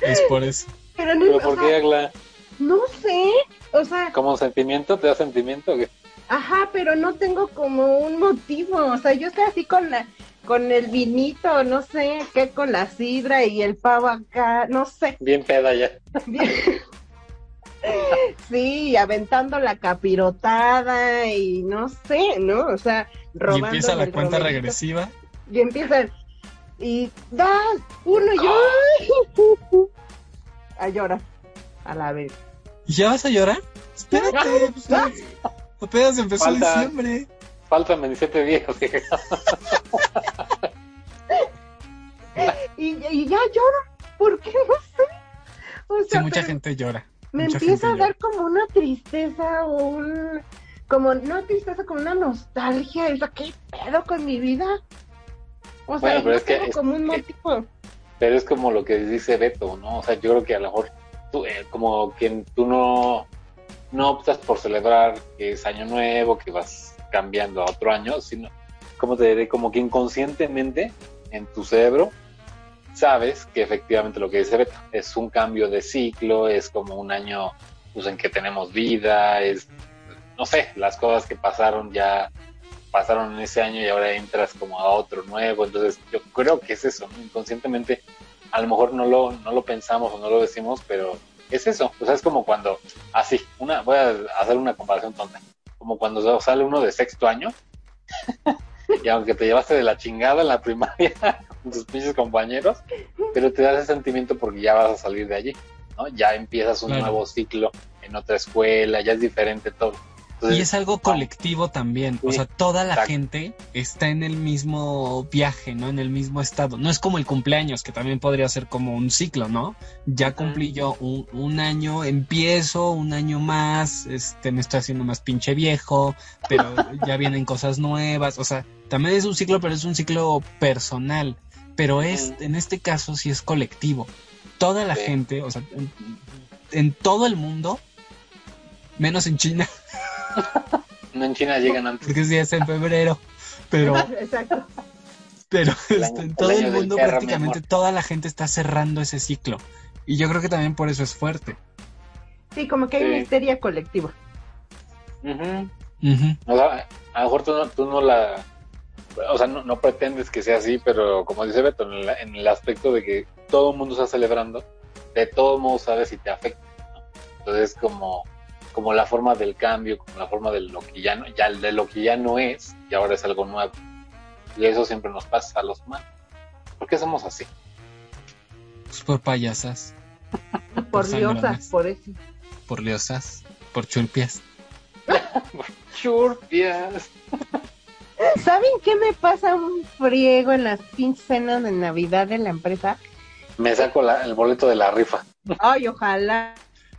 Es por eso. pero no, ¿Pero o por qué, Agla? no sé. O sea, ¿Como sentimiento? ¿Te da sentimiento? o qué? Ajá, pero no tengo como un motivo. O sea, yo estoy así con la, con el vinito, no sé, qué con la sidra y el pavo acá, no sé. Bien peda ya. Bien. Sí, aventando la capirotada y no sé, ¿no? O sea, Y robando. empieza la cuenta romerito. regresiva. Y empiezan. Y da uno y yo. A llorar. A la vez. ¿Y ya vas a llorar? Espérate, pues, apenas empezó Falta. diciembre. Faltan 27 días. Y, y ya lloro. ¿Por qué? No sé. O Sí, sea, mucha pero- gente llora. Me mucha empieza a dar como una tristeza o un como no tristeza, como una nostalgia, es ¿qué pedo con mi vida? O sea, Bueno, pero es que es como un motivo. Pero es como lo que dice Beto, ¿no? O sea, yo creo que a lo mejor tú, eh, como que tú no, no optas por celebrar que es año nuevo, que vas cambiando a otro año, sino, como te diré, como que inconscientemente en tu cerebro sabes que efectivamente lo que dice Beto es un cambio de ciclo, es como un año pues, en que tenemos vida, es, no sé, las cosas que pasaron ya pasaron en ese año y ahora entras como a otro nuevo, entonces yo creo que es eso, ¿no? inconscientemente a lo mejor no lo, no lo pensamos o no lo decimos, pero es eso, o sea, es como cuando, así, una, voy a hacer una comparación tonta, como cuando sale uno de sexto año y aunque te llevaste de la chingada en la primaria tus pinches compañeros, pero te da ese sentimiento porque ya vas a salir de allí, ¿no? Ya empiezas un Claro. nuevo ciclo en otra escuela, ya es diferente todo. Entonces, Y es algo colectivo también, o sea, toda la exacto. gente está en el mismo viaje, ¿no? En el mismo estado. No es como el cumpleaños, que también podría ser como un ciclo, ¿no? Ya cumplí yo un, un año, empiezo un año más, este, me estoy haciendo más pinche viejo, pero ya vienen cosas nuevas, o sea, también es un ciclo, pero es un ciclo personal. Pero es, en este caso sí es colectivo. Toda la gente, o sea, en, en todo el mundo, menos en China, no en China llegan antes. porque sí es en febrero, pero, Exacto. pero El este, año- en todo el mundo prácticamente toda la gente está cerrando ese ciclo. Y yo creo que también por eso es fuerte. Sí, como que hay Sí. una histeria colectiva. O sea, a lo mejor tú no, tú no la... O sea, no, no pretendes que sea así, pero como dice Beto, en el, en el aspecto de que todo el mundo está celebrando, de todo modo sabes si te afecta. ¿no? Entonces, como, como la forma del cambio, como la forma de lo que ya no, ya de lo que ya no es, y ahora es algo nuevo. Y eso siempre nos pasa a los humanos. ¿Por qué somos así? Pues por payasas, Por diosas, por eso. por liosas, por churpias. Churpias. ¿Saben qué me pasa un friego en las pinches cenas de Navidad de la empresa? Me saco la- el boleto de la rifa. Ay, ojalá.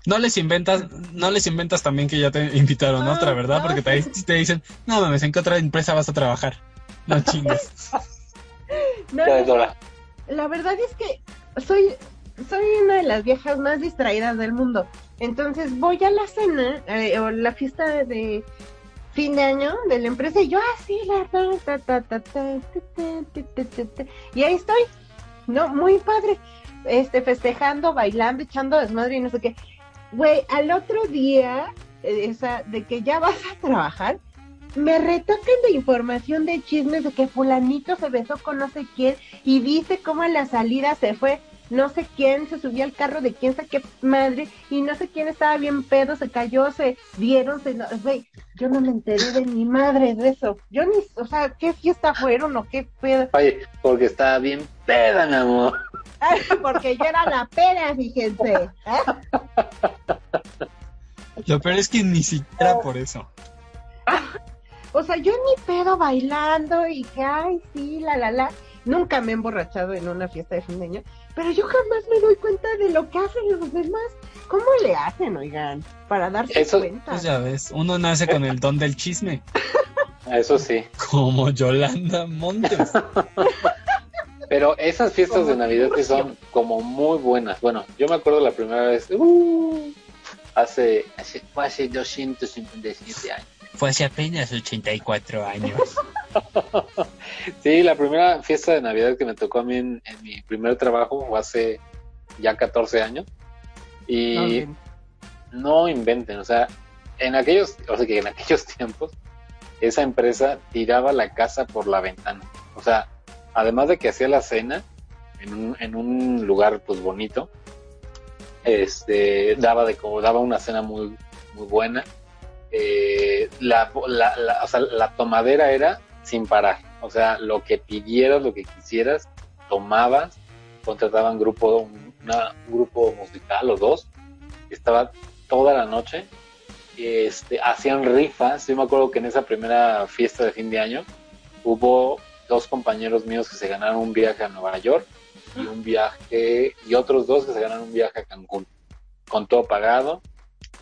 No les inventas, no les inventas también que ya te invitaron a otra, No, ¿verdad? no, Porque te, te dicen, no mames, ¿en qué otra empresa vas a trabajar? No chingues. No, la verdad es que soy, soy una de las viejas más distraídas del mundo. Entonces voy a la cena eh, o la fiesta de fin de año de la empresa y yo así, la, ta, ta, ta, y ahí estoy, ¿no? Muy padre, este, festejando, bailando, echando desmadre y no sé qué. Güey, al otro día, esa, de que ya vas a trabajar, me retocan de información de chismes de que fulanito se besó con no sé quién y dice cómo en la salida se fue no sé quién, se subió al carro de quién sabe qué madre y no sé quién estaba bien pedo, se cayó, se dieron, se... no- Güey, yo no me enteré de mi madre de eso. Yo ni, o sea, ¿qué fiesta fueron o qué pedo? Oye, porque está bien peda, mi amor. Ay, Porque yo era la pera, fíjense. ¿eh? Lo peor es que ni siquiera por eso. O sea, yo ni pedo bailando y que, ay, sí, la, la, la. Nunca me he emborrachado en una fiesta de fin de año, pero yo jamás me doy cuenta de lo que hacen los demás. ¿Cómo le hacen, oigan? Para darse Eso- cuenta. Pues ya ves, uno nace con el don del chisme, Eso sí. como Yolanda Montes. Pero esas fiestas Como de Navidad que son como muy buenas. Bueno, yo me acuerdo la primera vez, uh, hace, hace, fue hace 257 años. Fue hace apenas 84 años. Sí, la primera fiesta de Navidad que me tocó a mí en, en mi primer trabajo fue hace ya 14 años. Y No, bien. no inventen, o sea, en aquellos, o sea, que en aquellos tiempos, esa empresa tiraba la casa por la ventana. O sea, además de que hacía la cena en un, en un lugar pues bonito, este, daba de como daba una cena muy, muy buena. Eh, la, la, o sea, la tomadera era sin parar. O sea, lo que pidieras, lo que quisieras, tomabas, contrataban grupo, un grupo musical o dos, estaba toda la noche, este, hacían rifas, yo me acuerdo que en esa primera fiesta de fin de año hubo dos compañeros míos que se ganaron un viaje a Nueva York y un viaje, y otros dos que se ganaron un viaje a Cancún, con todo pagado,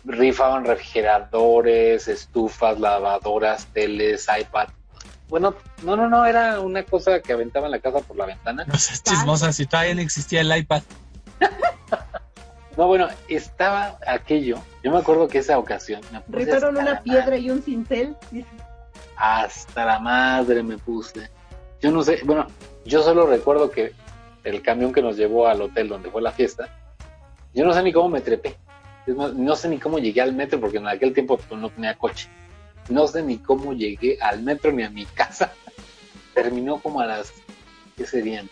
rifaban refrigeradores, estufas, lavadoras, teles, iPad. Bueno, no, no, no, era una cosa que aventaban la casa por la ventana. No seas chismosa, si todavía no existía el iPad. No, bueno, estaba aquello. Yo me acuerdo que esa ocasión me puse Rifaron una piedra y un cincel. hasta la madre me puse. Yo no sé, bueno, yo solo recuerdo que el camión que nos llevó al hotel donde fue la fiesta, yo no sé ni cómo me trepé. No sé ni cómo llegué al metro porque en aquel tiempo pues, no tenía coche. No sé ni cómo llegué al metro ni a mi casa. Terminó como a las, ¿qué serían?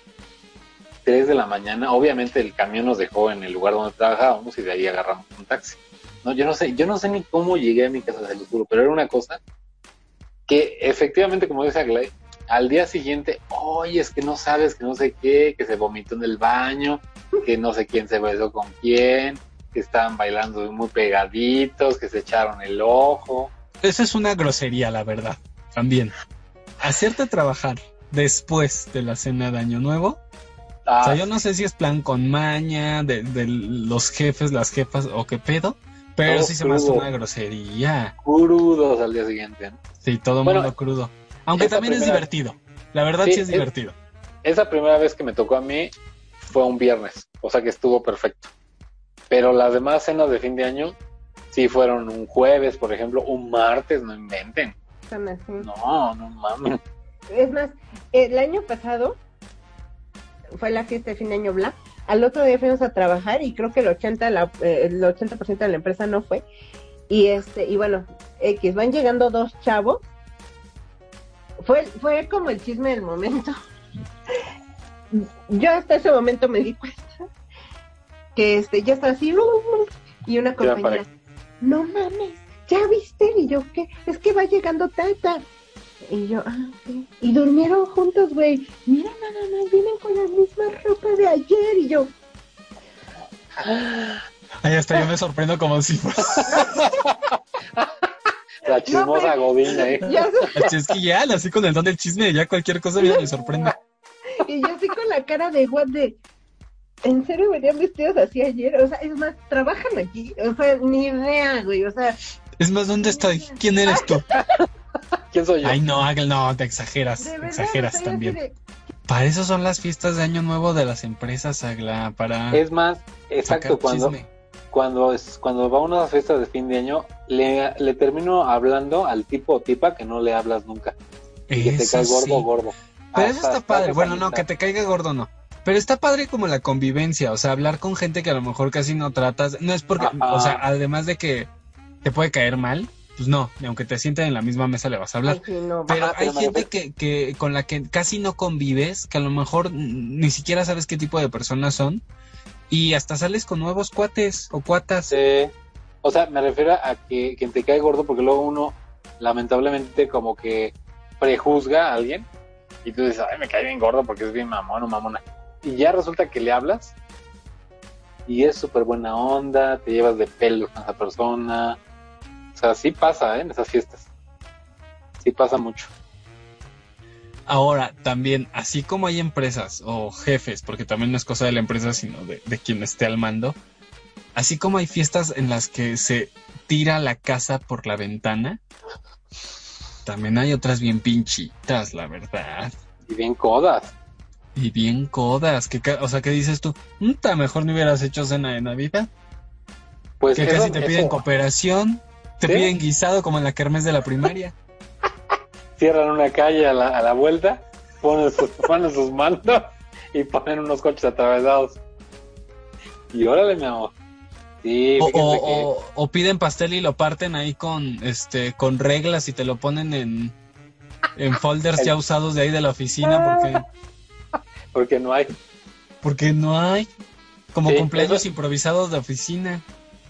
3 de la mañana. Obviamente el camión nos dejó en el lugar donde trabajábamos y de ahí agarramos un taxi. No, yo no sé, yo no sé ni cómo llegué a mi casa, se lo pero era una cosa que efectivamente, como dice Agley, al día siguiente, oye, es que no sabes, que no sé qué, que se vomitó en el baño, que no sé quién se besó con quién, que estaban bailando muy pegaditos, que se echaron el ojo. Esa es una grosería, la verdad. También. Hacerte trabajar después de la cena de Año Nuevo. Ah, O sea, yo no sé si es plan con maña de, de los jefes, las jefas o qué pedo. Pero sí se me hace una grosería. crudos al día siguiente. ¿no? Sí, todo Bueno, mundo crudo. Aunque también es divertido. La verdad Sí, sí, es es- divertido. Esa primera vez que me tocó a mí fue un viernes, o sea que estuvo perfecto. Pero las demás cenas de fin de año sí fueron un jueves, por ejemplo, un martes, no inventen. No, no mames. Es más, el año pasado fue la fiesta de fin de año Black. Al otro día fuimos a trabajar y creo que el 80, la, eh, el 80% de la empresa no fue. Y este, y bueno, X, van llegando dos chavos. Fue, fue como el chisme del momento. Yo hasta ese momento me di cuenta que este, ya está así, y una compañera, no mames, ¿ya viste? Y yo, ¿qué? Es que va llegando Tata. Y yo, ah, sí. Y durmieron juntos, güey. Mira nada más, vienen con la misma ropa de ayer. Y yo, Ahí hasta yo me sorprendo como si fuera. La chismosa ¿eh? Es que ya, así con el don del chisme, ya cualquier cosa mira, me sorprende. Y yo así con la cara de what de. ¿En serio venían vestidos así ayer? O sea, es más, trabajan aquí. O sea, ni idea, güey. O sea, Es más, ¿dónde estoy? ¿Quién eres tú? ¿Quién soy yo? Ay, no, Ángel, no, te exageras. exageras o sea, yo también. de, Para eso son las fiestas de Año Nuevo de las empresas, Agla, para Es más, exacto, cuando, chisme. cuando, es, cuando va a unas fiestas de fin de año, le, le termino hablando al tipo o tipa que no le hablas nunca. Y que te Eso cae gordo sí. o gordo. Pero eso está padre. Bueno, no, que te caiga gordo no. Pero está padre como la convivencia, o sea, hablar con gente que a lo mejor casi no tratas. No es porque, Ajá. o sea, además de que te puede caer mal, pues no, ni aunque te sienten en la misma mesa le vas a hablar. ay, sí, no, Pero Ajá, hay pero gente que, que con la que casi no convives, que a lo mejor ni siquiera sabes qué tipo de personas son, y hasta sales con nuevos cuates o cuatas. Sí. O sea, me refiero a que quien te cae gordo porque luego uno lamentablemente como que prejuzga a alguien y tú dices, ay, me cae bien gordo porque es bien mamón o mamona. Y ya resulta que le hablas y es súper buena onda, te llevas de pelos con esa persona. O sea, sí pasa ¿eh? en esas fiestas. Sí pasa mucho. Ahora, también, así como hay empresas o jefes, porque también no es cosa de la empresa, sino de, de quien esté al mando, así como hay fiestas en las que se tira la casa por la ventana, también hay otras bien pinchitas, la verdad. Y bien codas. Y bien codas, que, o sea, ¿qué dices tú? "Uta, mejor no hubieras hecho cena de Navidad. Pues Que eso- casi te piden eso, cooperación, te ¿Sí? piden guisado como en la kermés de la primaria. cierran una calle a la, a la vuelta, ponen sus, ponen sus mantos y ponen unos coches atravesados. Y órale, mi amor. Sí, O, o- que- o- o piden pastel y lo parten ahí con este con reglas y te lo ponen en, en folders ya usados de ahí de la oficina porque, porque no hay. porque no hay como Sí, cumpleaños eso- improvisados de oficina.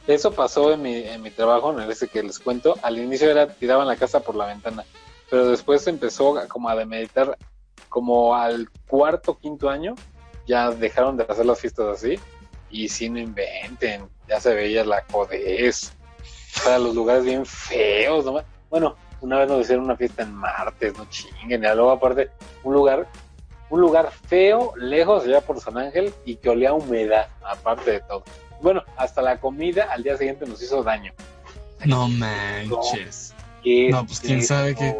Eso pasó en mi, en mi trabajo, en ese que les cuento. Al inicio era tiraban la casa por la ventana, pero después empezó como a demeditar, como al cuarto, quinto año, ya dejaron de hacer las fiestas así. Y si no inventen, ya se veía la codez. O sea, los lugares bien feos, ¿no? Bueno, una vez nos hicieron una fiesta en martes, no chinguen. Y luego aparte, un lugar, un lugar feo, lejos allá por San Ángel y que olía a humedad, aparte de todo. Bueno, hasta la comida al día siguiente nos hizo daño. No manches. ¿Qué No, pues, quién sabe qué.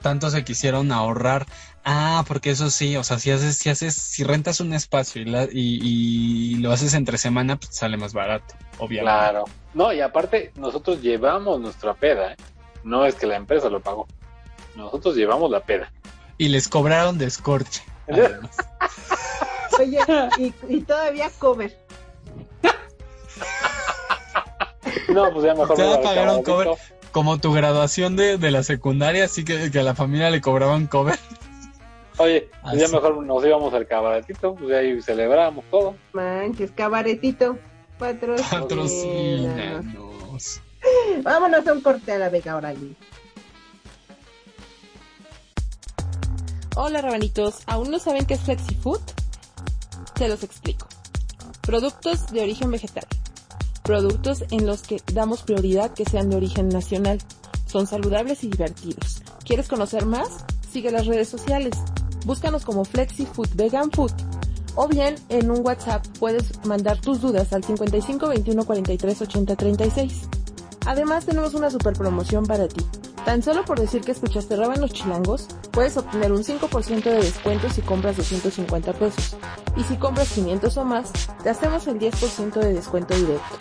Tanto se quisieron ahorrar. Ah, porque eso sí, o sea, si haces, si haces, si rentas un espacio y, la- y, y lo haces entre semana, pues sale más barato, obviamente. Claro. No, y aparte, nosotros llevamos nuestra peda, ¿eh? No es que la empresa lo pagó. Nosotros llevamos la peda. Y les cobraron descorche. además. Oye, y, y todavía cover. No, pues ya mejor Te me pagaron cover. Como tu graduación de, de la secundaria, así que, que a la familia le cobraban cover. Oye, pues ya mejor nos íbamos al cabaretito, pues ahí celebramos todo. Manches, cabaretito. Patrocina. Patrocínanos. Vámonos a un corte a la Vega Orali. Hola rabanitos, ¿aún no saben qué es FlexiFood? Se los explico. Productos de origen vegetal. Productos en los que damos prioridad que sean de origen nacional. Son saludables y divertidos. ¿Quieres conocer más? Sigue las redes sociales. Búscanos como FlexiFood Vegan Food. O bien en un WhatsApp puedes mandar tus dudas al 55 21 43 80 36. Además tenemos una super promoción para ti. Tan solo por decir que escuchaste Rábanos Chilangos, puedes obtener un 5% de descuento si compras 250 pesos. Y si compras 500 o más, te hacemos el 10% de descuento directo.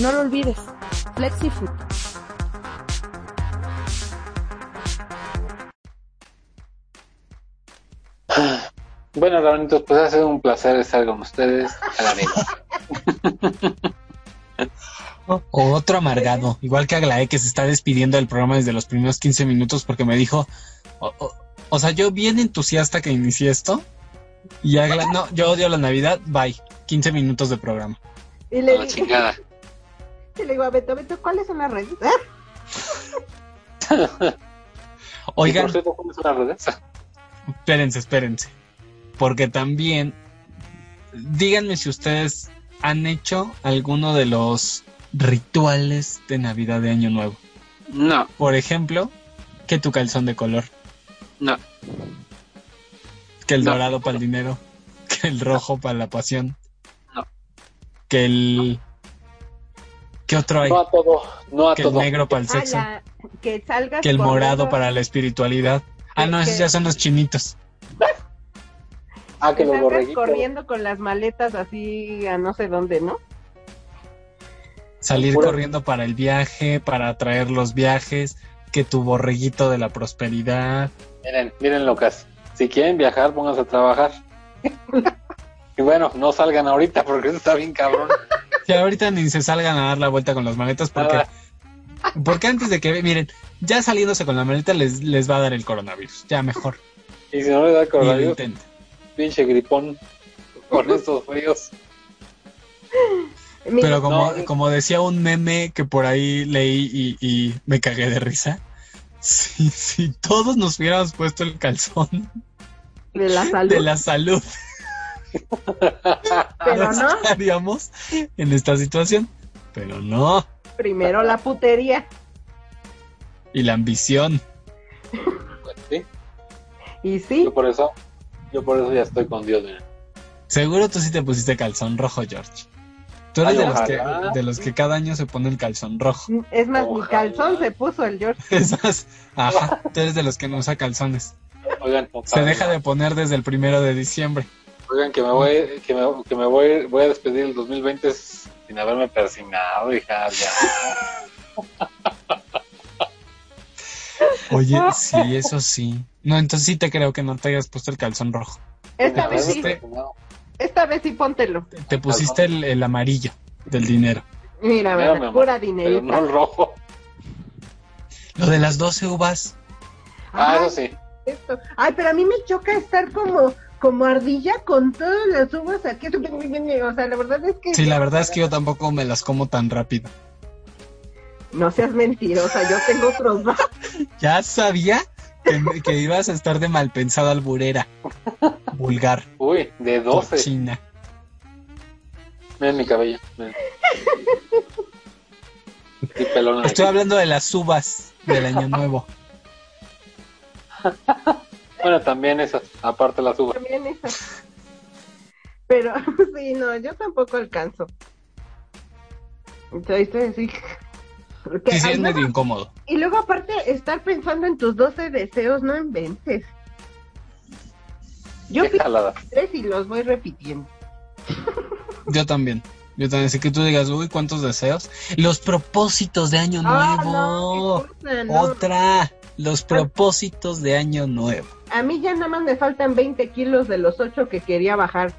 No lo olvides, FlexiFood. Bueno, Rabanitos, pues ha sido un placer estar con ustedes a la vez. O otro amargado, igual que Aglaé que se está despidiendo del programa desde los primeros 15 minutos porque me dijo, o, o- o sea, yo bien entusiasta que inicié esto y Agla, no, yo odio la Navidad, bye, 15 minutos de programa. Y le, y le digo a Beto, Beto, ¿cuáles son las redes? Oigan, por cierto, ¿cuáles son las redes? espérense, espérense, porque también, díganme si ustedes han hecho alguno de los rituales de Navidad de Año Nuevo. No, Por ejemplo, que tu calzón de color. no. Que el No. dorado para el dinero. Que el rojo para la pasión. No. Que el. ¿Qué otro hay? No a todo, no a Que el negro para el Ah, sexo. la- que salgas Que el morado para la espiritualidad. Ah, no, esos Que- ya son los chinitos. Ah, que que los salgas corriendo con las maletas así a no sé dónde, ¿no? Salir Pura- corriendo para el viaje, para atraer los viajes. Que tu borreguito de la prosperidad. Miren, miren locas. Si quieren viajar, pónganse a trabajar. y bueno, no salgan ahorita porque eso está bien cabrón. Que ahorita ni se salgan a dar la vuelta con las maletas porque. Nada. Porque antes de que. Miren, ya saliéndose con la maleta les, les va a dar el coronavirus. Ya mejor. Y si no le da coronavirus, pinche gripón con estos fríos. Mira, Pero como, No. como decía un meme que por ahí leí y, y me cagué de risa, si, si todos nos hubiéramos puesto el calzón de la salud, de la salud, pero no, estaríamos en esta situación. Pero no. primero la putería. Y la ambición. Pues, sí, Y sí, yo por eso, yo por eso ya estoy con Dios, miren. Seguro tú sí te pusiste calzón rojo, George. Tú eres Ay, de los, que, ojalá. de los que cada año se pone el calzón rojo. es más, mi Ojalá. calzón se puso el George. Es más, ajá, tú eres de los que no usa calzones. Oigan, Se deja de poner desde el primero de diciembre. Oigan, que me voy, que me, que me voy, voy a despedir el 2020 sin haberme persignado, hija, ya. Oye, sí, eso sí. No, entonces sí te creo que no te hayas puesto el calzón rojo. Esta vez sí. Esta vez sí póntelo. Te- Te pusiste el, el amarillo del dinero. Mira, Mira, verdad, pura dinerita. no el rojo. Lo de las 12 uvas. Ah, Ay, eso sí. esto. Ay, pero a mí me choca estar como, como ardilla con todas las uvas aquí. O sea, la verdad es que Sí, la verdad es que yo tampoco me las como tan rápido. no seas mentirosa, yo tengo otros Ya sabía que, que ibas a estar de mal pensada alburera. Vulgar. Uy, de 12. Cochina. Miren mi cabello. miren. Y pelona. Estoy hablando de las uvas del año nuevo. Bueno, también esas, aparte las uvas. también esas. Pero sí, no, yo tampoco alcanzo. Entonces, así. Porque Sí, sí, es luego- medio incómodo. y luego aparte estar pensando en tus 12 deseos, no inventes. Yo tres y los voy repitiendo. Yo también. Yo también. Así que tú digas, uy, ¿cuántos deseos? Los propósitos de año Ah, nuevo. no, qué cosa, no. Otra. Los propósitos de año nuevo. A mí ya nada más me faltan 20 kilos de los 8 que quería bajar.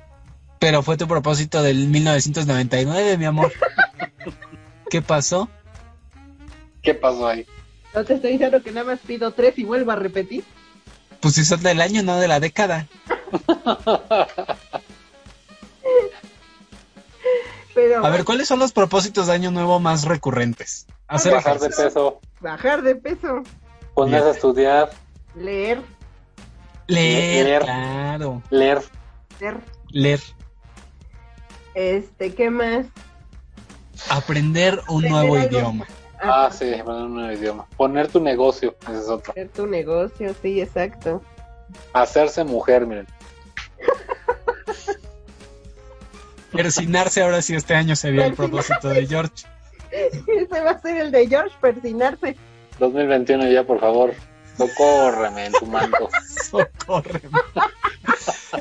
Pero fue tu propósito del 1999, mi amor. ¿Qué pasó? ¿Qué pasó ahí? No te estoy diciendo que nada más pido tres y vuelvo a repetir. Pues si son del año, no de la década. Pero A ver, ¿cuáles son los propósitos de año nuevo más recurrentes? Hacer Bajar de peso, bajar de peso, ponerse a estudiar, leer, Leer, Leer. claro. leer. leer. Leer. Este, ¿qué más? Aprender un Aprender nuevo algo. idioma. Ah, sí, poner un nuevo idioma. Poner tu negocio, ese es otro. Hacer tu negocio, sí, exacto. Hacerse mujer, miren. Persinarse ahora sí este año sería el propósito de George. Ese va a ser el de George, persinarse. 2021 ya, por favor. Socórreme en tu manto. Socorre.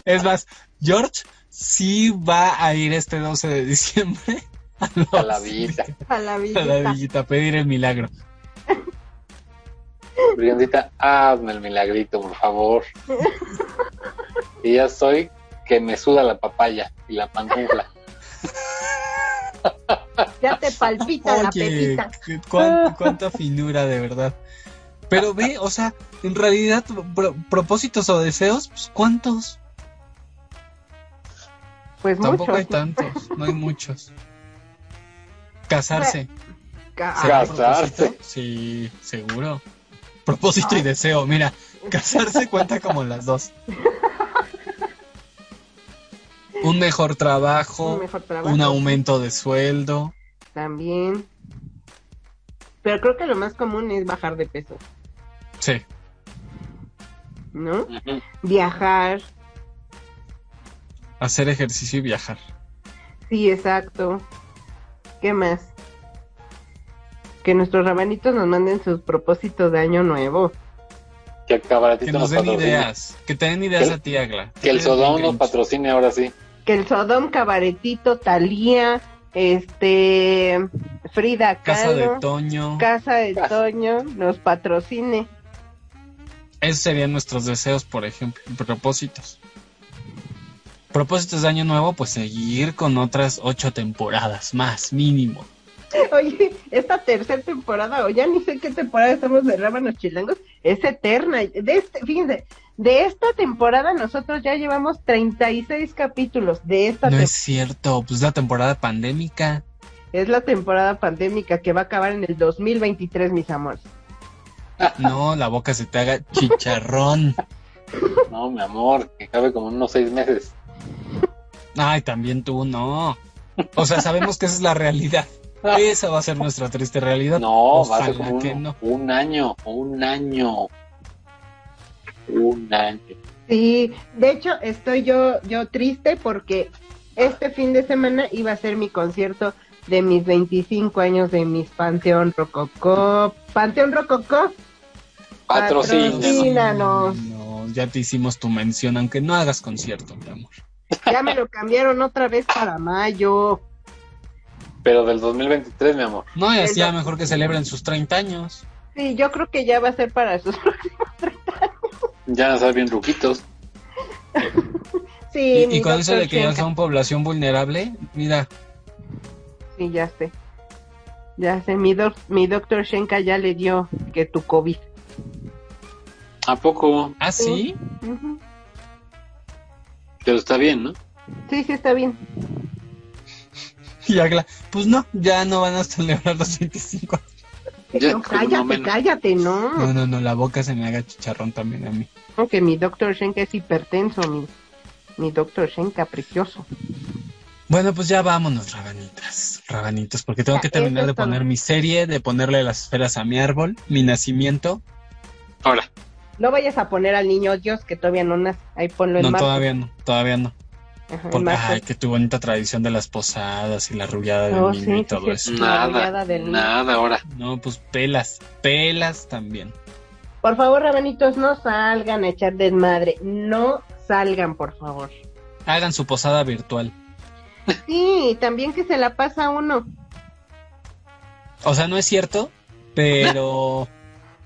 Es más, George sí va a ir este 12 de diciembre a, los- A la vida. A la a visita. la villita a pedir el milagro. Briandita, hazme el milagrito, por favor. Y ya estoy que me suda la papaya y la pantufla. Ya te palpita la pepita. cuánta finura de verdad. Pero ve, o sea, en realidad, pro- propósitos o deseos, pues, ¿cuántos? Pues Tampoco hay tantos, no hay muchos. Casarse. Ca- ¿será Casarse. Sí, seguro. Propósito y deseo, mira, casarse cuenta como las dos. Un mejor trabajo, Un mejor trabajo. un aumento de sueldo. También. Pero creo que lo más común es bajar de peso, Sí, ¿no? Viajar. hacer ejercicio y viajar. Sí, exacto. ¿Qué más? Que nuestros rabanitos nos manden sus propósitos de año nuevo. Que el Que cabaretito nos nos den patrocine. ideas, que te den ideas Que- a ti, Agla. Que el Sodom nos patrocine ahora sí. Que el Sodom, Cabaretito, Talía, este, Frida Casa de Toño. Casa de Casa. Toño, nos patrocine. Esos serían nuestros deseos, por ejemplo, propósitos. Propósitos de año nuevo, pues seguir con otras ocho temporadas más, mínimo. Oye, esta tercera temporada, o ya ni sé qué temporada estamos de Rábanos Chilangos, es eterna. De este, fíjense, de esta temporada nosotros ya llevamos 36 capítulos. De esta No es cierto, pues la temporada pandémica. es la temporada pandémica que va a acabar en el 2023, mis amores. No, la boca se te haga chicharrón. No, mi amor, que cabe como unos seis meses. Ay, también tú, no. O sea, sabemos que esa es la realidad. Esa va a ser nuestra triste realidad. No, va a ser como que un, no. un año, un año. Un año. Sí, de hecho estoy yo yo triste porque este fin de semana iba a ser mi concierto de mis 25 años de mis Panteón Rococó. Panteón Rococó. Patrocínanos. Patrocínanos. No, ya te hicimos tu mención, aunque no hagas concierto, mi amor. Ya me lo cambiaron otra vez para mayo. Pero del 2023, mi amor. No, y así El mejor que celebren sus 30 años. Sí, yo creo que ya va a ser para sus Ya nos bien ruquitos. Sí, Y, y con eso de que ya son población vulnerable, mira, Sí, ya sé. Ya sé, mi, doc- mi doctor Shenka ya le dio que tu COVID. ¿A poco? ¿ah, sí? Ujú. Pero está bien, ¿no? Sí, sí, está bien. Y Agla, pues no, ya no van a celebrar los 25 años. Ya, No, no cállate, cállate, No, no. no, no, la boca se me haga chicharrón también a mí. Aunque mi doctor Shenka es hipertenso, mi, mi doctor Shenka precioso. Bueno, pues ya vámonos, rabanitas, rabanitos, porque tengo Ya, que terminar de todo. poner mi serie, de ponerle las esferas a mi árbol, mi nacimiento. Ahora, No vayas a poner al niño Dios que todavía no nace. Ahí ponlo en No, marzo. todavía no, todavía no. Ajá, Porque, ay, que tu bonita tradición de las posadas y la rullada del Oh, niño sí, y todo sí. eso. Nada, del- nada ahora. No, pues pelas, pelas también. Por favor, rabanitos, no salgan a echar desmadre. No salgan, por favor. Hagan su posada virtual. Sí, también que se la pasa uno. O sea, no es cierto, pero.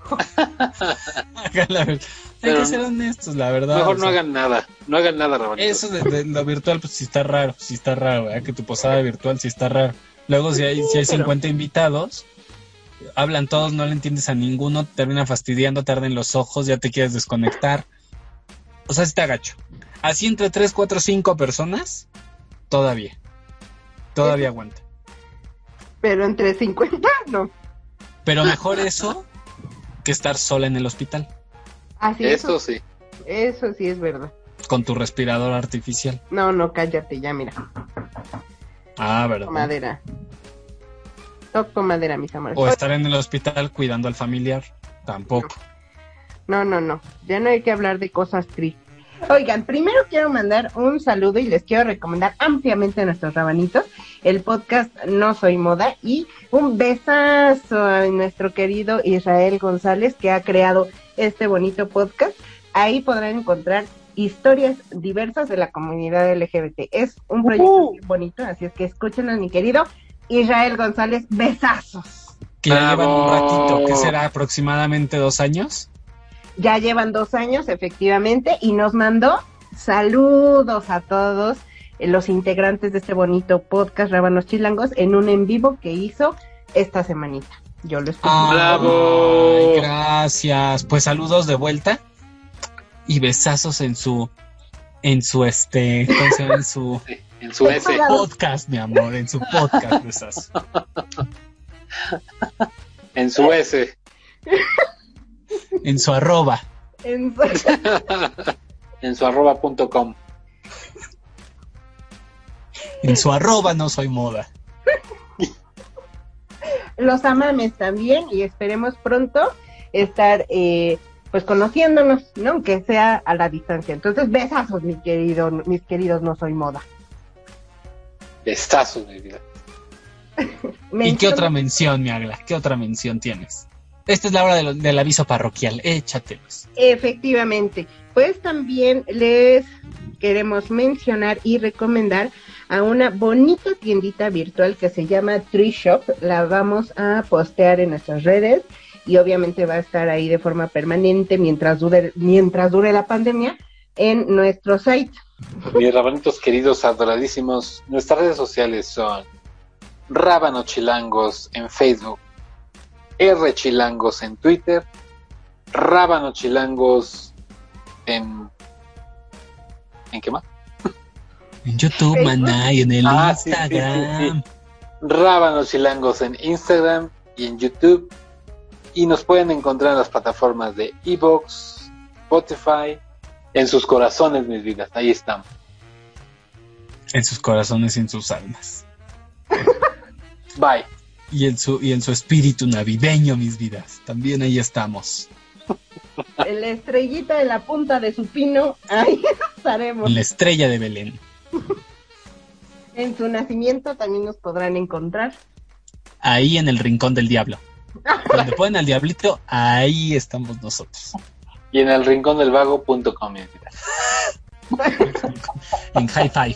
Hay Pero que ser honestos, la verdad. Mejor o no hagan nada. No hagan nada, Rabanitos. Eso de, de lo virtual, pues sí está raro, sí está raro, ¿verdad? Que tu posada virtual sí está raro. Luego, si hay, si hay pero- 50 invitados, hablan todos, no le entiendes a ninguno, te termina fastidiando, te arden los ojos, ya te quieres desconectar. O sea, sí te agacho. Así entre 3, 4, 5 personas, todavía. Todavía aguanta. Pero entre 50, no. Pero mejor eso que estar sola en el hospital Así Eso eso, sí. eso sí es verdad. con tu respirador artificial. No, no, cállate ya, mira. Ah, ¿verdad? Toco madera. Toco madera, mis amores. O estar en el hospital cuidando al familiar. Tampoco. No, no, no. Ya no hay que hablar de cosas tristes. Oigan, primero quiero mandar un saludo y les quiero recomendar ampliamente a nuestros rabanitos el podcast No Soy Moda y un besazo a nuestro querido Israel González que ha creado este bonito podcast. Ahí podrán encontrar historias diversas de la comunidad LGBT. Es un proyecto muy bonito, así es que escúchenos, mi querido Israel González. Besazos. Que ya llevan un ratito, que será aproximadamente dos años. Ya llevan dos años, efectivamente, y nos mandó saludos a todos eh, los integrantes de este bonito podcast Rábanos Chilangos en un en vivo que hizo esta semanita. Yo lo escuché. Bravo. gracias. Pues saludos de vuelta y besazos en su, en su este, ¿cómo se llama? En su En su S. podcast, mi amor, en su podcast, besazos. En su S. En su arroba. En- en su arroba punto com. En su arroba no soy moda. los amames también y esperemos pronto estar eh, pues conociéndonos, ¿no? Aunque sea a la distancia. Entonces, besazos, mi querido, mis queridos, no soy moda. Bestazos, mi vida. ¿Y qué otra mención, mi Agla? ¿Qué otra mención tienes? Esta es la hora de lo- del aviso parroquial. Échatelos. Efectivamente, pues también les queremos mencionar y recomendar a una bonita tiendita virtual que se llama Tree Shop. La vamos a postear en nuestras redes y obviamente va a estar ahí de forma permanente mientras dure, mientras dure la pandemia en nuestro site. Mis rabanitos queridos, adoradísimos, nuestras redes sociales son Rábano Chilangos en Facebook, R Chilangos en Twitter, Rábano Chilangos en... ¿En qué más? En YouTube, maná, y en el Ah, sí, sí, sí, Instagram. Rábano Chilangos en Instagram y en YouTube. Y nos pueden encontrar en las plataformas de Evox, Spotify, en sus corazones, mis vidas. Ahí estamos. En sus corazones y en sus almas. Bye. Y en su, y en su espíritu navideño, mis vidas. También ahí estamos. En la estrellita de la punta de su pino, ahí estaremos. En la estrella de Belén. En su nacimiento también nos podrán encontrar. Ahí en el rincón del diablo. Donde ponen al diablito, ahí estamos nosotros. Y en el rincón del vago.com, mis vidas. En high five.